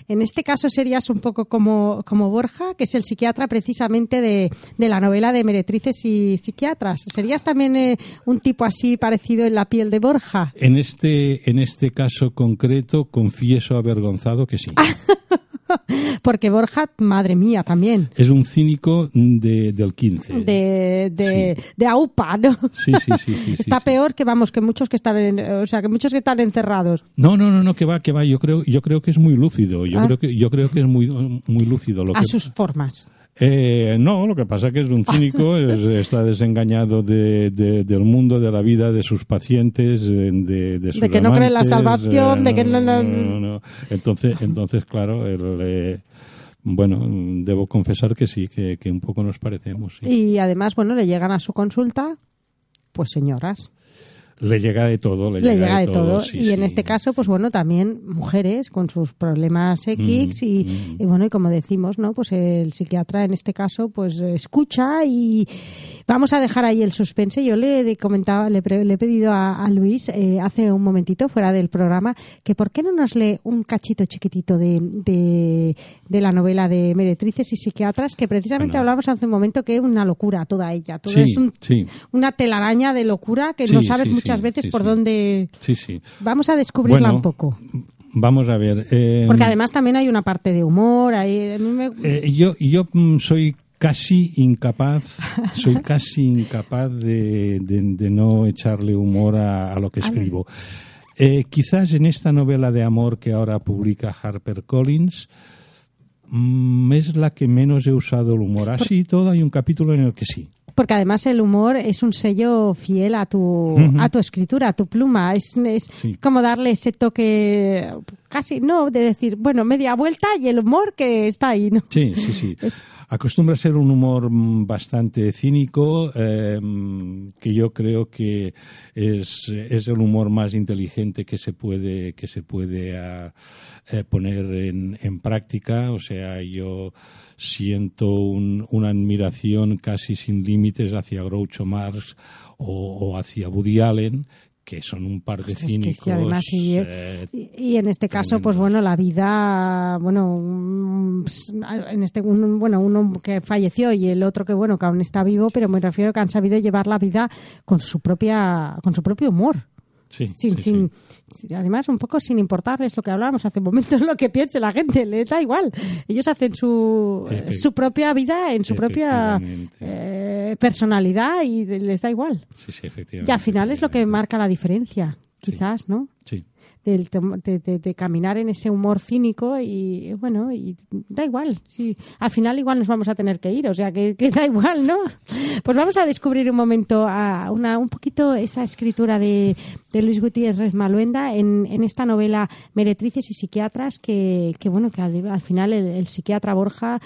en este caso serías un poco como, como Borja, que es el psiquiatra precisamente de, de la novela de Meretrices y Psiquiatras. ¿Serías también eh, un tipo así parecido en la piel de Borja? En este, en este caso concreto, confieso avergonzado que sí. Porque Borja, madre mía, también. Es un cínico de, del 15. De, de, Sí. de AUPA, ¿no? Sí, sí, sí, sí, Está sí. peor que vamos, que muchos que están en, o sea, que muchos que están encerrados. No, no, no, no, que va, que va. Yo creo, yo creo que es muy lúcido. Yo Ah. creo que, yo creo que es muy, muy lúcido. Lo a que, sus formas. Eh, no, lo que pasa es que es un cínico, es- está desengañado de, de- del mundo, de la vida, de sus pacientes, de, de, sus De que no cree en la salvación, eh, de que no- no- no, no. Entonces, entonces claro, el, eh, bueno, debo confesar que sí, que, que un poco nos parecemos. sí. Y además, bueno, le llegan a su consulta, pues señoras, Le llega de todo, le, le llega de todo. sí, y en este caso, pues bueno, también mujeres con sus problemas X Mm, y, mm. y bueno, y como decimos, ¿no? Pues el psiquiatra en este caso, pues escucha y vamos a dejar ahí el suspense. Yo le he comentaba, le, pre- le he pedido a, a Luis eh, hace un momentito fuera del programa que por qué no nos lee un cachito chiquitito de, de, de la novela de Meretrices y Psiquiatras, que precisamente Bueno. hablábamos hace un momento que es una locura toda ella. Todo Sí, es un- sí. una telaraña de locura que Sí, no sabes muchas veces por dónde. Sí, sí. Vamos a descubrirla Bueno, un poco. Vamos a ver. eh, Porque además también hay una parte de humor. Hay, me- Eh, yo yo mm, soy casi incapaz, soy casi incapaz de, de- de no echarle humor a, a lo que escribo. Eh, quizás en esta novela de amor que ahora publica Harper Collins mm, es la que menos he usado el humor. Así y todo hay un capítulo en el que sí. Porque además el humor es un sello fiel a tu, a tu escritura, a tu pluma. Es, es Sí. como darle ese toque casi, no, de decir, bueno, media vuelta y el humor que está ahí, ¿no? Sí, sí, sí. Es- Acostumbra a ser un humor mm, bastante cínico, eh, mm, que yo creo que es, es el humor más inteligente que se puede, que se puede ah, eh, poner en, en práctica. O sea, yo siento un- una admiración casi sin límites hacia Groucho Marx o, o hacia Woody Allen, que son un par de Es que- es que cínicos. además, y, eh, y- en este caso, pues bueno, la vida, bueno, mm, en este, un- bueno, uno que falleció y el otro que bueno, que aún está vivo, pero me refiero que han sabido llevar la vida con su propia, con su propio humor. sí, Sin, sí, sin, además un poco sin importarles lo que hablábamos hace un momento, lo que piense la gente, les da igual. Ellos hacen su, Efe- su propia vida en su propia eh, personalidad y les da igual. sí, sí, efectivamente. Y al final es lo que marca la diferencia, quizás, ¿no? Sí. Del de, de- caminar en ese humor cínico y bueno, y da igual. Sí, al final igual nos vamos a tener que ir, o sea que, da igual, ¿no? Pues vamos a descubrir un momento a una, un poquito esa escritura de, Luis Gutiérrez Maluenda en, en esta novela Meretrices y psiquiatras que, que bueno, que al, al final el, psiquiatra Borja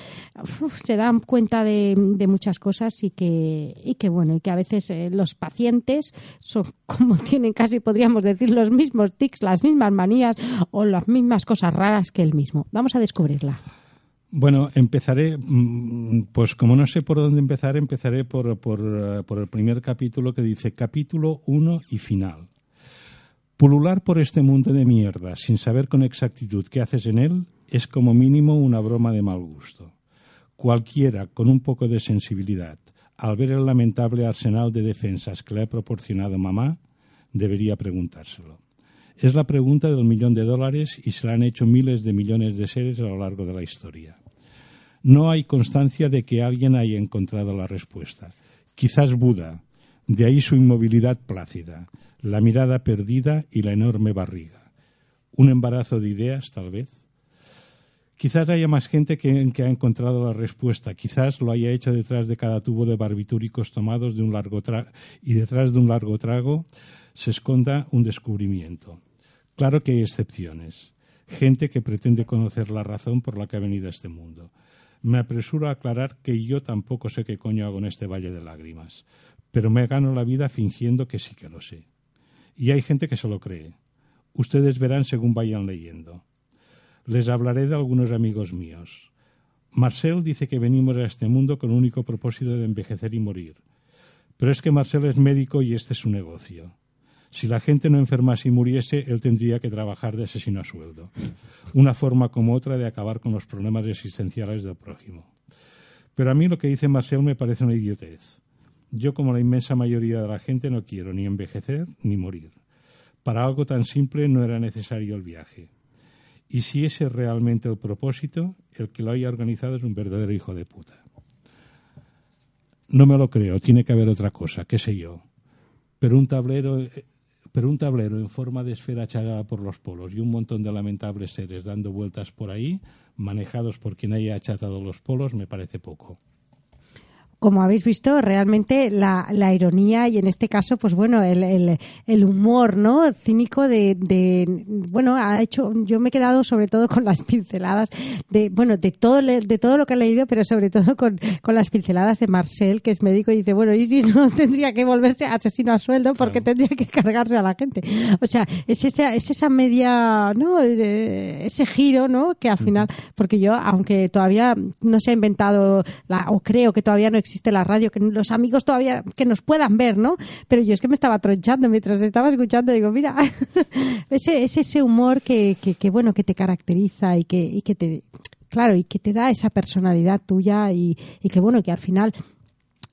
se da cuenta de, de muchas cosas y que, y que bueno, y que a veces eh, los pacientes son como tienen casi podríamos decir los mismos tics, las mismas manías o las mismas cosas raras que él mismo. Vamos a descubrirla. Bueno, empezaré, mm, pues como no sé por dónde empezar, empezaré por, por, eh, por el primer capítulo que dice capítulo 1 y final. Pulular por este mundo de mierda sin saber con exactitud qué haces en él es como mínimo una broma de mal gusto. Cualquiera con un poco de sensibilidad, al ver el lamentable arsenal de defensas que le ha proporcionado mamá, debería preguntárselo. Es la pregunta del millón de dólares y se la han hecho miles de millones de seres a lo largo de la historia. No hay constancia de que alguien haya encontrado la respuesta. Quizás Buda, de ahí su inmovilidad plácida, la mirada perdida y la enorme barriga. Un embarazo de ideas, tal vez. Quizás haya más gente que, que ha encontrado la respuesta. Quizás lo haya hecho detrás de cada tubo de barbitúricos tomados de un largo y detrás de un largo trago se esconda un descubrimiento. Claro que hay excepciones. Gente que pretende conocer la razón por la que ha venido a este mundo. Me apresuro a aclarar que yo tampoco sé qué coño hago en este valle de lágrimas, pero me gano la vida fingiendo que sí que lo sé. Y hay gente que se lo cree. Ustedes verán según vayan leyendo. Les hablaré de algunos amigos míos. Marcel dice que venimos a este mundo con el único propósito de envejecer y morir. Pero es que Marcel es médico y este es su negocio. Si la gente no enfermase y muriese, él tendría que trabajar de asesino a sueldo. Una forma como otra de acabar con los problemas existenciales del prójimo. Pero a mí lo que dice Marcel me parece una idiotez. Yo, como la inmensa mayoría de la gente, no quiero ni envejecer ni morir. Para algo tan simple no era necesario el viaje. Y si ese es realmente el propósito, el que lo haya organizado es un verdadero hijo de puta. No me lo creo, tiene que haber otra cosa, qué sé yo. Pero un tablero, pero un tablero en forma de esfera achagada por los polos y un montón de lamentables seres dando vueltas por ahí, manejados por quien haya achatado los polos, me parece poco. Como habéis visto, realmente la, la ironía y en este caso, pues bueno, el, el, el humor, ¿no? Cínico de, de, bueno, ha hecho, yo me he quedado sobre todo con las pinceladas de, bueno, de todo, de todo lo que he leído, pero sobre todo con, con las pinceladas de Marcel, que es médico y dice, bueno, y si no tendría que volverse asesino a sueldo porque tendría que cargarse a la gente. O sea, es esa, es esa media, ¿no? Eh, Ese giro, ¿no? Que al final, porque yo, aunque todavía no se ha inventado la, o creo que todavía no existe la radio, que los amigos todavía que nos puedan ver, ¿no? Pero yo es que me estaba tronchando mientras estaba escuchando, digo, mira, ese, es ese humor que, que, que, bueno, que te caracteriza y que, y que te, claro, y que te da esa personalidad tuya y, y que bueno, que al final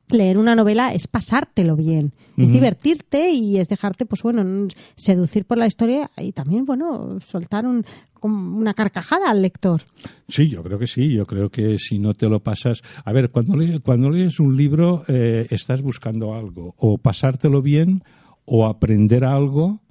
leer una novela es pasártelo bien, es divertirte y es dejarte, pues bueno, seducir por la historia y también, bueno, soltar un, una carcajada al lector. Sí, yo creo que sí. Yo creo que si no te lo pasas. A ver, cuando, le- cuando lees un libro, eh, estás buscando algo. O pasártelo bien, o aprender algo,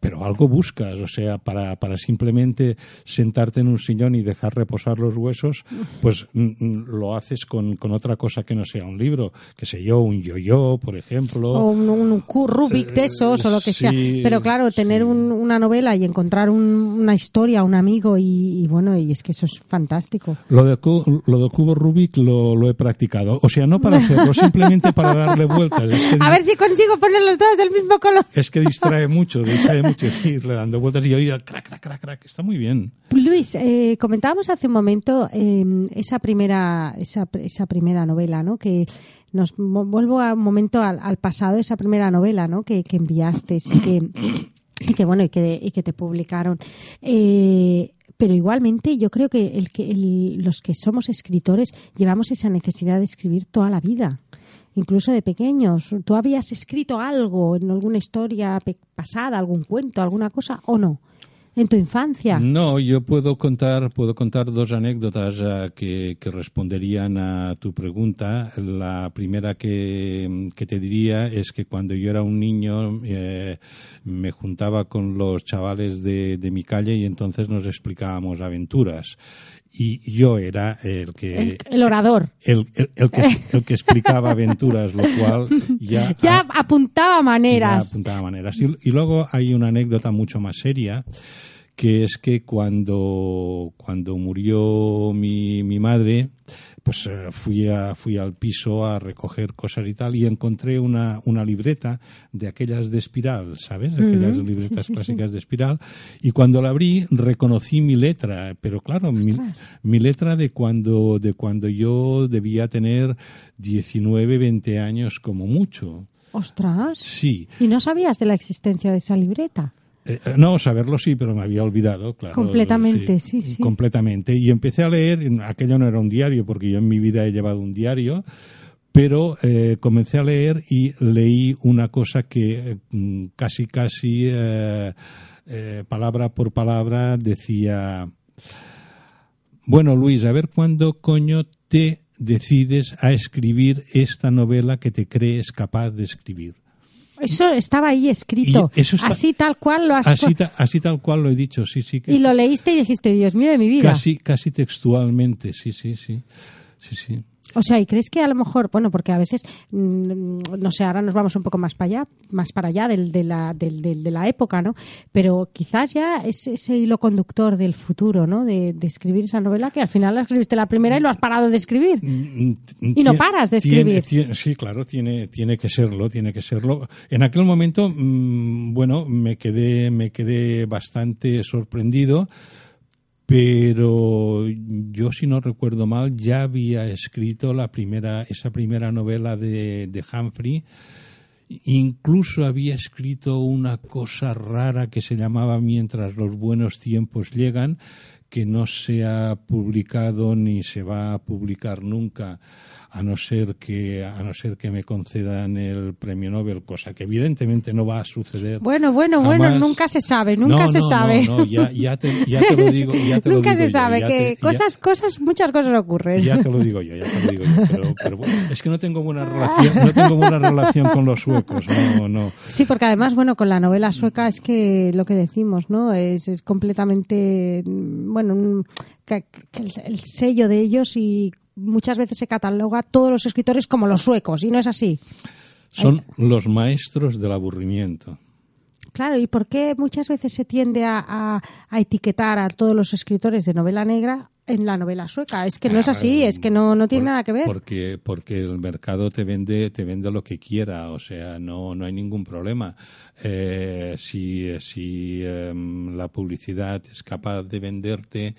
pero algo buscas. O sea, para, para simplemente sentarte en un sillón y dejar reposar los huesos, pues mm, mm, lo haces con, con otra cosa que no sea un libro. Que sé yo, un yo-yo, por ejemplo. O un, un Rubik de esos o lo que sea. Sí, Pero claro, tener un- una novela y encontrar un- una historia, un amigo y, y bueno, y es que eso es fantástico. Lo, de, lo del cubo Rubik lo, lo he practicado. O sea, no para hacerlo, simplemente para darle vueltas. Es que A ver si consigo poner los dos del mismo color. es que distrae mucho. De esa mucho es irle dando vueltas y oír crack, crack, crack, crack. Está muy bien. Luis, eh, comentábamos hace un momento eh, esa primera esa, esa primera novela, ¿no? Que nos vuelvo a un momento al, al pasado, esa primera novela, ¿no? Que, que enviaste y que y que bueno y que, y que te publicaron. Eh, pero igualmente yo creo que, el que el- los que somos escritores llevamos esa necesidad de escribir toda la vida. Incluso de pequeños. ¿Tú habías escrito algo en alguna historia pasada, algún cuento, alguna cosa o no? En tu infancia. No, yo puedo contar, puedo contar dos anécdotas eh, que, que responderían a tu pregunta. La primera que, que te diría es que cuando yo era un niño eh, me juntaba con los chavales de, de mi calle y entonces nos explicábamos aventuras. Y yo era el que El, el orador. el, el- el que, el que explicaba aventuras, lo cual ya, Ya apuntaba ya maneras. apuntaba maneras. Y, y luego hay una anécdota mucho más seria, que es que cuando, cuando murió mi, mi madre, pues eh, fui, a, fui al piso a recoger cosas y tal, y encontré una, una libreta de aquellas de espiral, ¿sabes? Aquellas libretas sí, sí, clásicas de espiral. Y cuando la abrí, reconocí mi letra, pero claro, mi, mi letra de cuando, de cuando yo debía tener 19, 20 años como mucho. Ostras. Sí. ¿Y no sabías de la existencia de esa libreta? Eh, eh, no, saberlo sí, pero me había olvidado, claro. Completamente, sí, sí. Completamente. Y empecé a leer, aquello no era un diario, porque yo en mi vida he llevado un diario, pero eh, comencé a leer y leí una cosa que eh, casi, casi, palabra por palabra, decía, bueno, Luis, a ver cuándo coño te decides a escribir esta novela que te crees capaz de escribir. Eso estaba ahí escrito. Eso está- Así tal cual lo has... Así, ta- así tal cual lo he dicho, sí, sí. que- y lo leíste y dijiste, Dios mío de mi vida. Casi, casi textualmente, sí, sí, sí. Sí, sí. O sea, ¿y crees que a lo mejor, bueno, porque a veces, mm, no sé, ahora nos vamos un poco más para allá, más para allá del, de, la, del, del- de la época, ¿no? Pero quizás ya es ese hilo conductor del futuro, ¿no? De, de escribir esa novela que al final la escribiste la primera y lo has parado de escribir. Y no paras de escribir. sí, claro, tiene, tiene que serlo, tiene que serlo. En aquel momento, mm, bueno, me quedé, me quedé bastante sorprendido, pero yo, si no recuerdo mal, ya había escrito la primera, esa primera novela de, de Humphrey. Incluso había escrito una cosa rara que se llamaba Mientras los buenos tiempos llegan, que no se ha publicado ni se va a publicar nunca, a no ser que a no ser que me concedan el premio Nobel, cosa que evidentemente no va a suceder. Bueno, bueno, bueno, nunca se sabe, nunca No, se no, sabe. No, ya, ya, te, ya te lo digo, ya te lo nunca digo se sabe que te- cosas, cosas, muchas cosas ocurren. ya te lo digo yo, ya te lo digo yo, pero, pero bueno, es que no tengo buena relación, no tengo buena relación con los suecos, no, no. Sí, porque además, bueno, con la novela sueca es que lo que decimos, ¿no? Es, es completamente, mm, bueno, un- que- que el, el sello de ellos y muchas veces se cataloga a todos los escritores como los suecos y no es así. Son los maestros del aburrimiento. Claro, ¿y por qué muchas veces se tiende a, a- a etiquetar a todos los escritores de novela negra en la novela sueca? Es que no es así, es que no, no tiene nada que ver. Porque, porque el mercado te vende, te vende lo que quiera, o sea, no, no hay ningún problema. Eh, si si em, la publicidad es capaz de venderte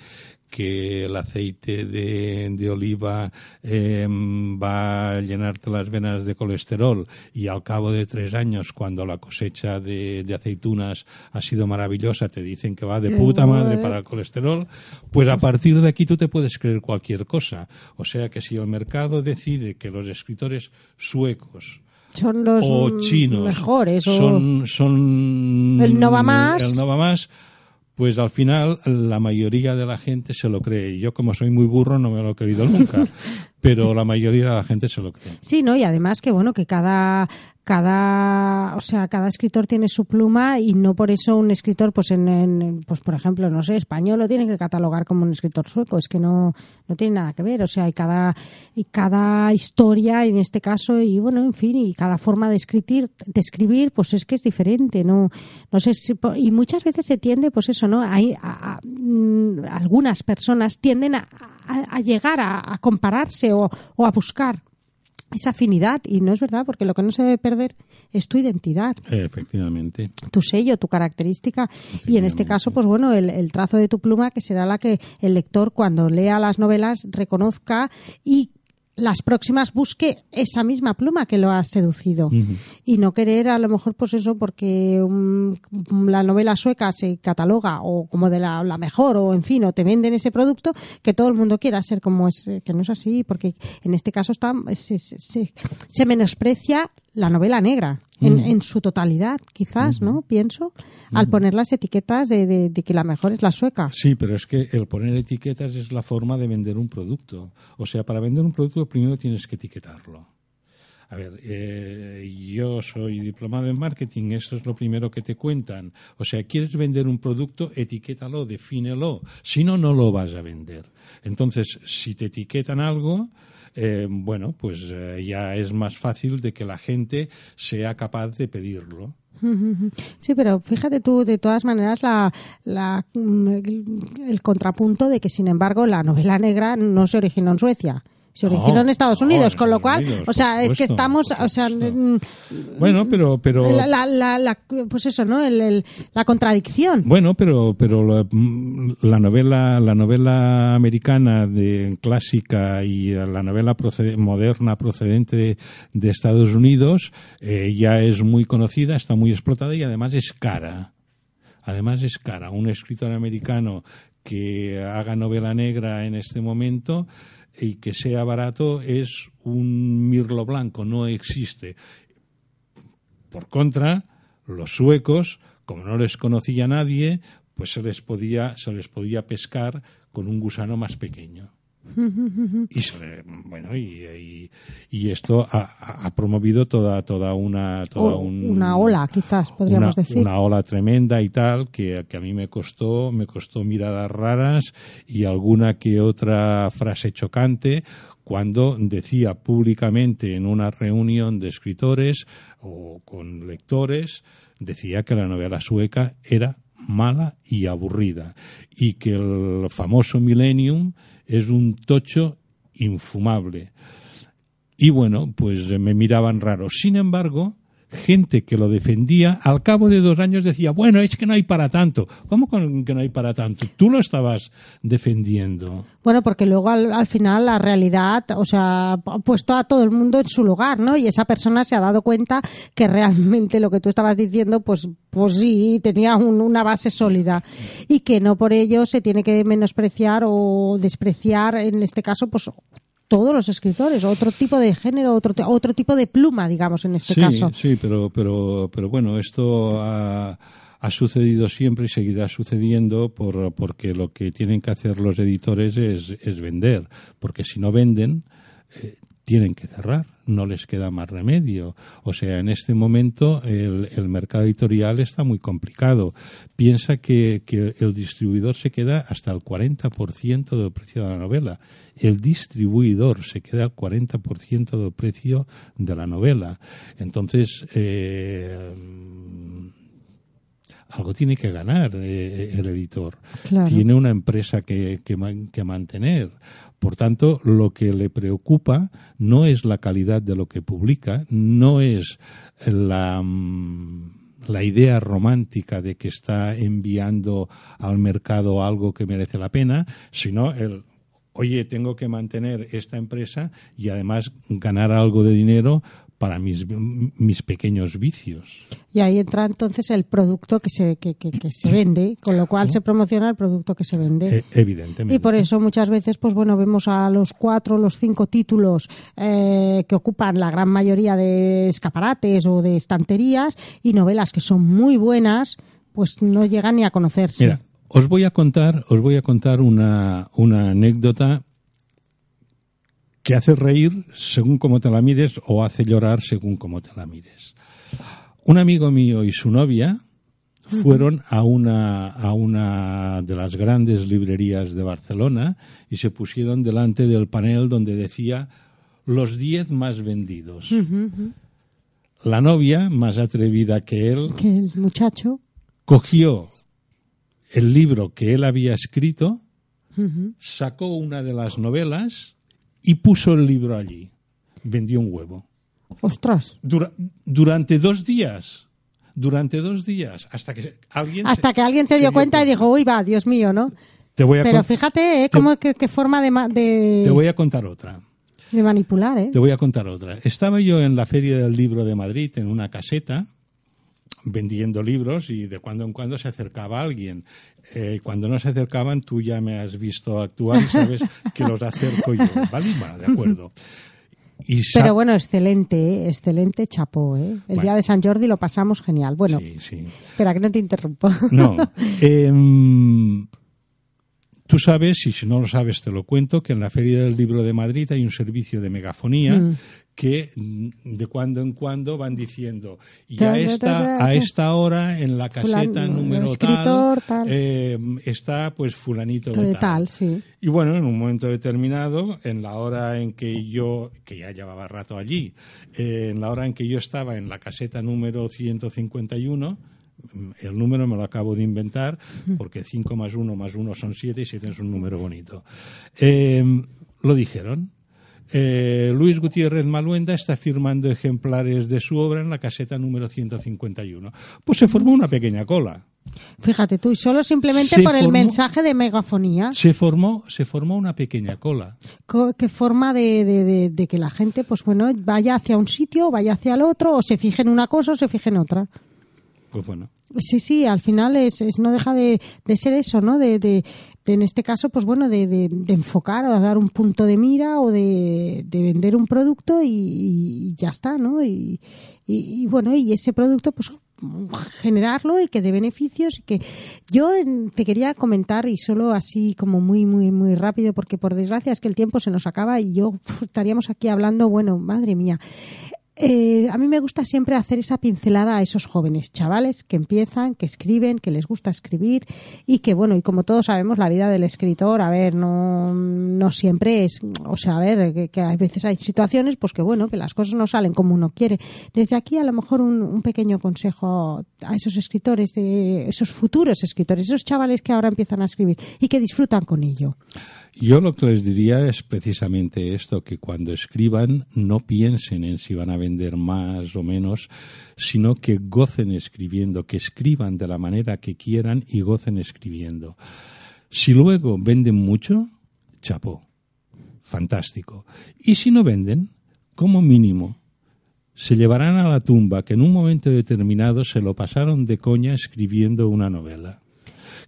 que el aceite de, de oliva em, va a llenarte las venas de colesterol y al cabo de tres años, cuando la cosecha de, de aceitunas ha sido maravillosa, te dicen que va de puta madre para el colesterol, pues a partir de aquí tú te puedes creer cualquier cosa. O sea que si el mercado decide que los escritores suecos Son los o chinos mejores. o- son, son El no va más. el no va más, pues al final la mayoría de la gente se lo cree. Yo como soy muy burro no me lo he creído nunca, pero la mayoría de la gente se lo cree. Sí, ¿no? Y además que bueno, que cada cada, o sea, cada escritor tiene su pluma y no por eso un escritor, pues en, en- pues por ejemplo, no sé, español lo tiene que catalogar como un escritor sueco, es que no, no tiene nada que ver, o sea, y cada, y cada historia en este caso, y bueno, en fin, y cada forma de escribir, de escribir, pues es que es diferente, no, no sé si, y muchas veces se tiende, pues eso, ¿no? Hay, a- mm, algunas personas tienden a, a- llegar a, a compararse o, o a buscar esa afinidad. Y no es verdad porque lo que no se debe perder es tu identidad. Efectivamente. tu sello, tu característica. Y en este caso, pues bueno, el, el trazo de tu pluma que será la que el lector cuando lea las novelas reconozca y las próximas busque esa misma pluma que lo ha seducido. Y no querer a lo mejor pues eso porque um, la novela sueca se cataloga o como de la, la mejor o en fin o te venden ese producto que todo el mundo quiera ser como es que no es así porque en este caso está se, se- se- se menosprecia la novela negra en, en su totalidad quizás no pienso al poner las etiquetas de, de- de que la mejor es la sueca Sí, pero es que el poner etiquetas es la forma de vender un producto. O sea, para vender un producto primero tienes que etiquetarlo. A ver, eh, yo soy diplomado en marketing, eso es lo primero que te cuentan. O sea, quieres vender un producto, etiquétalo, defínelo. Si no, no lo vas a vender. Entonces, si te etiquetan algo, eh, bueno, pues eh, ya es más fácil de que la gente sea capaz de pedirlo. Sí, pero fíjate tú, de todas maneras, la, la, mm, el, el contrapunto de que, sin embargo, la novela negra no se originó en Suecia. Se No, originó en Estados Unidos, con lo cual, Unidos, o sea, es que estamos, o sea, mm, Bueno, pero, pero la, la, la- la- pues eso, ¿no? El- el- la contradicción. Bueno, pero pero la, mm, la novela la novela americana de clásica y la novela moderna procedente de, de Estados Unidos eh, ya es muy conocida, está muy explotada y además es cara. Además es cara. Un escritor americano que haga novela negra en este momento y que sea barato es un mirlo blanco, no existe. Por contra, los suecos, como no les conocía nadie, pues se les podía, se les podía pescar con un gusano más pequeño. Y, se bueno, y, y- y esto ha, promovido toda, toda una, toda un- una ola, quizás, podríamos una, decir. una ola tremenda y tal que, que a mí me costó me costó miradas raras y alguna que otra frase chocante cuando decía públicamente en una reunión de escritores o con lectores decía que la novela sueca era mala y aburrida y que el famoso Millennium es un tocho infumable y bueno, pues eh, me miraban raro. Sin embargo, gente que lo defendía, al cabo de dos años decía, bueno, es que no hay para tanto. ¿Cómo que no hay para tanto? Tú lo estabas defendiendo. Bueno, porque luego al, al final la realidad, o sea, ha puesto a todo el mundo en su lugar, ¿no? Y esa persona se ha dado cuenta que realmente lo que tú estabas diciendo, pues, pues sí, tenía un- una base sólida y que no por ello se tiene que menospreciar o despreciar, en este caso, pues todos los escritores, otro tipo de género, otro, otro tipo de pluma, digamos, en este sí, caso. sí, pero, pero, pero bueno, esto ha, ha sucedido siempre y seguirá sucediendo por, porque lo que tienen que hacer los editores es, es vender, porque si no venden, eh, tienen que cerrar, no les queda más remedio. O sea, en este momento el, el mercado editorial está muy complicado. Piensa que, que el distribuidor se queda hasta el 40% del precio de la novela. El distribuidor se queda al 40% del precio de la novela. Entonces, eh, algo tiene que ganar eh, el editor. Claro. Tiene una empresa que, que mantener. Por tanto, lo que le preocupa no es la calidad de lo que publica, no es la, mm, la idea romántica de que está enviando al mercado algo que merece la pena, sino el, oye, tengo que mantener esta empresa y además ganar algo de dinero para mis, mis pequeños vicios. Y ahí entra entonces el producto que se, que, que- que se vende, con lo cual se promociona el producto que se vende. Eh, evidentemente. Y por eso muchas veces, pues bueno, vemos a los cuatro, los cinco títulos eh, que ocupan la gran mayoría de escaparates o de estanterías y novelas que son muy buenas, pues no llegan ni a conocerse. Mira, os voy a contar, os voy a contar una, una anécdota que hace reír según cómo te la mires o hace llorar según cómo te la mires. Un amigo mío y su novia fueron a una, a una de las grandes librerías de Barcelona y se pusieron delante del panel donde decía los 10 más vendidos. La novia, más atrevida que él, Que el muchacho. cogió el libro que él había escrito, sacó una de las novelas y puso el libro allí. vendió un huevo. Ostras. Dura- durante dos días. Durante dos días. Hasta que se- alguien. Hasta que alguien se dio cuenta y dijo, uy, va, Dios mío, ¿no? Te voy a, Pero fíjate, ¿eh? te- Cómo, qué, qué forma de, de, te voy a contar otra. de manipular, ¿eh? Te voy a contar otra. Estaba yo en la Feria del Libro de Madrid en una caseta vendiendo libros y de cuando en cuando se acercaba alguien. Eh, cuando no se acercaban, tú ya me has visto actuar y sabes que los acerco yo. ¿Vale? Bueno, de acuerdo. Y Pero bueno, excelente, ¿eh? excelente chapó, ¿eh? El Bueno. día de San Jordi lo pasamos genial. Bueno, Sí, sí. espera que no te interrumpo. No. Em, tú sabes, y si no lo sabes te lo cuento, que en la Feria del Libro de Madrid hay un servicio de megafonía Mm. Que de cuando en cuando van diciendo y a ta, esta, ta, ta. a esta hora en la caseta número escritor, tal. em, está pues fulanito de De tal. tal, sí. Y bueno, en un momento determinado, en la hora en que yo, que ya llevaba rato allí, eh, en la hora en que yo estaba en la caseta número 151, mm, el número me lo acabo de inventar, porque 5 más 1 más 1 son 7 y 7 es un número bonito. Eh, lo dijeron. Eh, Luis Gutiérrez Maluenda está firmando ejemplares de su obra en la caseta número 151. Pues se formó una pequeña cola. Fíjate tú, y solo simplemente Se por el formó- mensaje de megafonía. Se formó, se formó una pequeña cola. Co- ¿Qué forma de, de- de- de que la gente, pues bueno, vaya hacia un sitio, vaya hacia el otro, o se fije en una cosa o se fije en otra? Pues bueno. Sí, sí, al final es, es- no deja de, ser eso, ¿no? De, en este caso, pues bueno, de, de- de enfocar o dar un punto de mira o de, de vender un producto y, y ya está, ¿no? Y, y- y, bueno, y ese producto, pues generarlo y que dé beneficios y que yo te quería comentar y solo así como muy muy muy rápido porque por desgracia es que el tiempo se nos acaba y yo estaríamos aquí hablando bueno madre mía eh, a mí me gusta siempre hacer esa pincelada a esos jóvenes chavales que empiezan, que escriben, que les gusta escribir y que, bueno, y como todos sabemos, la vida del escritor, a ver, no, no siempre es, o sea, a ver, que, a veces hay situaciones, pues que, bueno, que las cosas no salen como uno quiere. Desde aquí, a lo mejor, un, un pequeño consejo a esos escritores, de, esos futuros escritores, esos chavales que ahora empiezan a escribir y que disfrutan con ello. Yo lo que les diría es precisamente esto, que cuando escriban no piensen en si van a vender más o menos, sino que gocen escribiendo, que escriban de la manera que quieran y gocen escribiendo. Si luego venden mucho, chapó, fantástico. Y si no venden, como mínimo, se llevarán a la tumba que en un momento determinado se lo pasaron de coña escribiendo una novela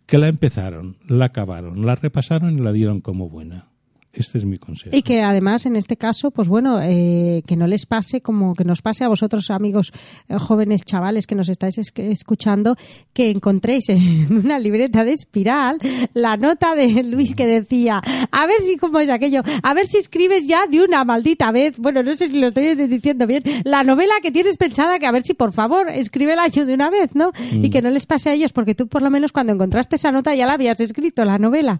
que la empezaron, la acabaron, la repasaron y la dieron como buena. Este es mi consejo. Y que además, en este caso, pues bueno, eh, que no les pase como que nos pase a vosotros, amigos eh, jóvenes chavales que nos estáis es- escuchando, que encontréis en una libreta de espiral la nota de Luis que decía, a ver si, ¿cómo es aquello? A ver si escribes ya de una maldita vez, bueno, no sé si lo estoy diciendo bien, la novela que tienes pensada, que a ver si, por favor, escribe el año de una vez, ¿no? Y que no les pase a ellos, porque tú, por lo menos, cuando encontraste esa nota ya la habías escrito, la novela,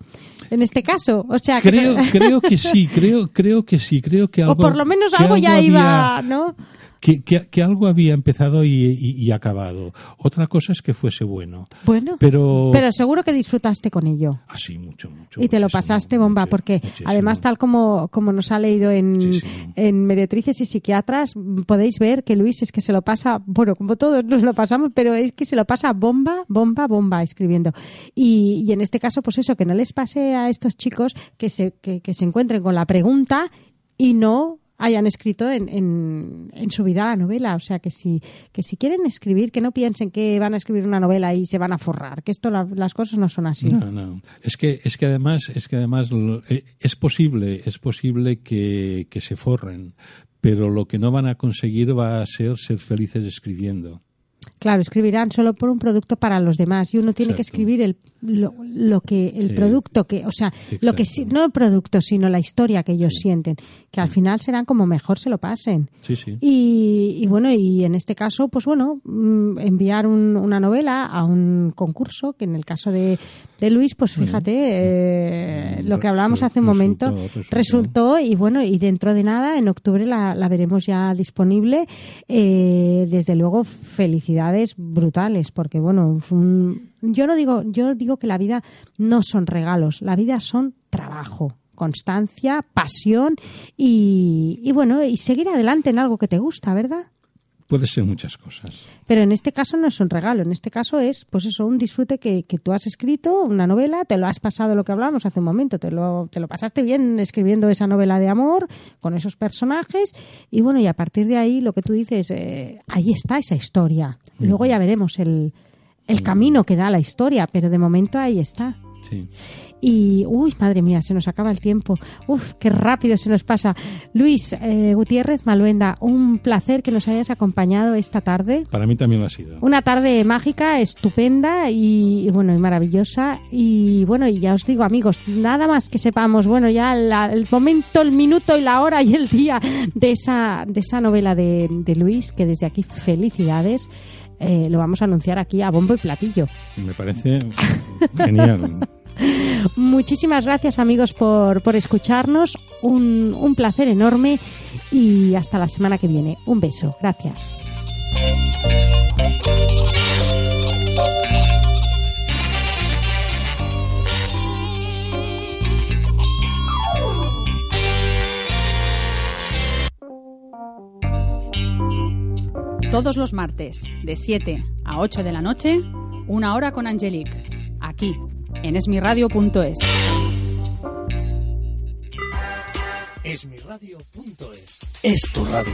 en este caso. O sea, que Creo, que sí, creo, creo que sí, creo que algo. o por lo menos algo ya había- iba, ¿no? Que, que- que algo había empezado y, y- y acabado. Otra cosa es que fuese bueno. Bueno, Pero. pero seguro que disfrutaste con ello. Ah, sí, mucho, mucho. Y te lo pasaste bomba, mucho, porque muchísimo. además, tal como, como nos ha leído en, Muchísimo. en Meretrices y Psiquiatras, podéis ver que Luis es que se lo pasa, bueno, como todos nos lo pasamos, pero es que se lo pasa bomba, bomba, bomba escribiendo. Y, y en este caso, pues eso, que no les pase a estos chicos que se, que, que se encuentren con la pregunta y no hayan escrito en, en, en su vida la novela. O sea, que si, que si quieren escribir, que no piensen que van a escribir una novela y se van a forrar, que esto la- las cosas no son así. No, no. Es que, es que además, es que además eh, es posible, es posible que, que se forren, pero lo que no van a conseguir va a ser ser felices escribiendo. Claro, escribirán solo por un producto para los demás y uno tiene que escribir el, lo, lo que el producto que, o sea, lo que no el producto, sino la historia que ellos sienten, que al final serán como mejor se lo pasen. Sí, sí. Y, y bueno, y en este caso, pues bueno, mm, enviar un- una novela a un concurso, que en el caso de, de Luis, pues fíjate, eh, lo que hablábamos hace un momento resultó y bueno, y dentro de nada, en octubre la, la veremos ya disponible. Eh, desde luego, felicidades brutales, porque bueno, yo no digo, yo digo que la vida no son regalos, la vida son trabajo. constancia, pasión y, y bueno, y seguir adelante en algo que te gusta, ¿verdad? Puede ser muchas cosas. Pero en este caso no es un regalo, en este caso es, pues eso, un disfrute que, que tú has escrito, una novela, te lo has pasado lo que hablábamos hace un momento, te lo, te lo pasaste bien escribiendo esa novela de amor con esos personajes y bueno, y a partir de ahí lo que tú dices, eh, ahí está esa historia. Luego ya veremos el, el camino que da la historia, pero de momento ahí está. Sí. Y, uy, madre mía, se nos acaba el tiempo. Uf, qué rápido se nos pasa. Luis eh, Gutiérrez Maluenda, un placer que nos hayas acompañado esta tarde. Para mí también lo ha sido. Una tarde mágica, estupenda y, y, bueno, y maravillosa. Y bueno, y ya os digo, amigos, nada más que sepamos, bueno, ya la- el momento, el minuto y la hora y el día de esa, de esa novela de, de Luis, que desde aquí felicidades. Eh, lo vamos a anunciar aquí a bombo y platillo. Me parece genial. Muchísimas gracias amigos por, por escucharnos. Un, un placer enorme y hasta la semana que viene. Un beso. Gracias. Todos los martes, de 7 a 8 de la noche, una hora con Angelique, aquí, en esmiradio.es. Esmiradio.es es tu radio.